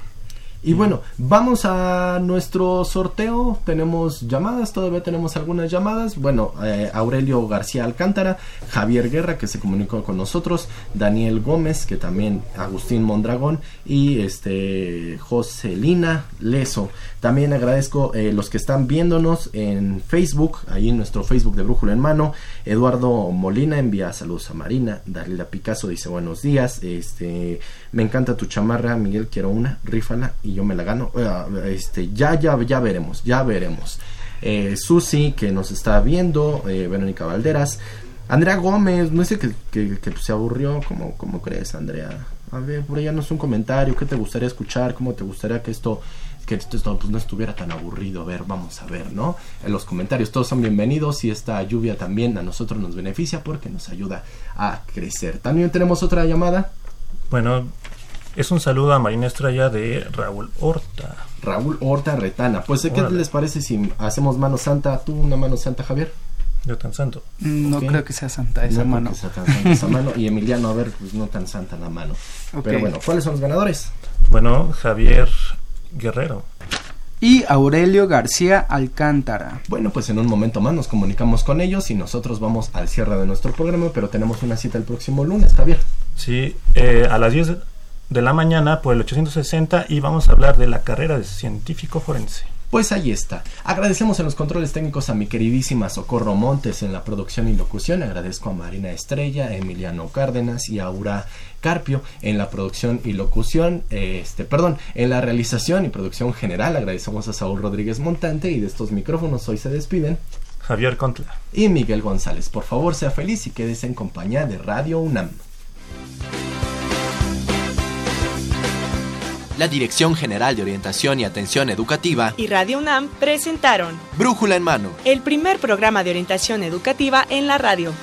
Y bueno, vamos a nuestro sorteo. Tenemos llamadas, todavía tenemos algunas llamadas. Bueno, eh, Aurelio García Alcántara, Javier Guerra, que se comunicó con nosotros, Daniel Gómez, que también Agustín Mondragón, y este Joselina Leso. También agradezco eh, los que están viéndonos en Facebook, ahí en nuestro Facebook de Brújula en Mano. Eduardo Molina envía saludos a Marina. Dalila Picasso dice buenos días. Este, me encanta tu chamarra, Miguel, quiero una, rífala y yo me la gano. Eh, este, ya, ya, ya veremos, ya veremos. Eh, Susi, que nos está viendo, eh, Verónica Valderas, Andrea Gómez, no sé que, que, se aburrió, ¿cómo, ¿cómo crees, Andrea? A ver, por allá nos un comentario, ¿qué te gustaría escuchar? ¿Cómo te gustaría que esto que esto pues, no estuviera tan aburrido. A ver, vamos a ver, ¿no? En los comentarios todos son bienvenidos y esta lluvia también a nosotros nos beneficia porque nos ayuda a crecer. También tenemos otra llamada.
Bueno, es un saludo a Marina Estrella de Raúl Horta.
Raúl Horta Retana. Pues, ¿qué les parece si hacemos mano santa? ¿Tú una mano santa, Javier?
Yo tan santo.
No creo que sea santa esa mano.
sea tan santa esa mano. Y Emiliano, a ver, pues no tan santa la mano. Pero bueno, ¿cuáles son los ganadores?
Bueno, Javier Guerrero.
Y Aurelio García Alcántara.
Bueno, pues en un momento más nos comunicamos con ellos y nosotros vamos al cierre de nuestro programa, pero tenemos una cita el próximo lunes, Javier.
Sí, eh, a las 10 de la mañana por el 860 y vamos a hablar de la carrera de científico forense.
Pues ahí está. Agradecemos en los controles técnicos a mi queridísima Socorro Montes en la producción y locución. Agradezco a Marina Estrella, a Emiliano Cárdenas y a Aura Carpio en la producción y locución. Este, perdón, en la realización y producción general. Agradecemos a Saúl Rodríguez Montante y de estos micrófonos hoy se despiden.
Javier Contla.
Y Miguel González. Por favor, sea feliz y quédese en compañía de Radio UNAM.
la Dirección General de Orientación y Atención Educativa
y Radio UNAM presentaron
Brújula en Mano,
el primer programa de orientación educativa en la radio.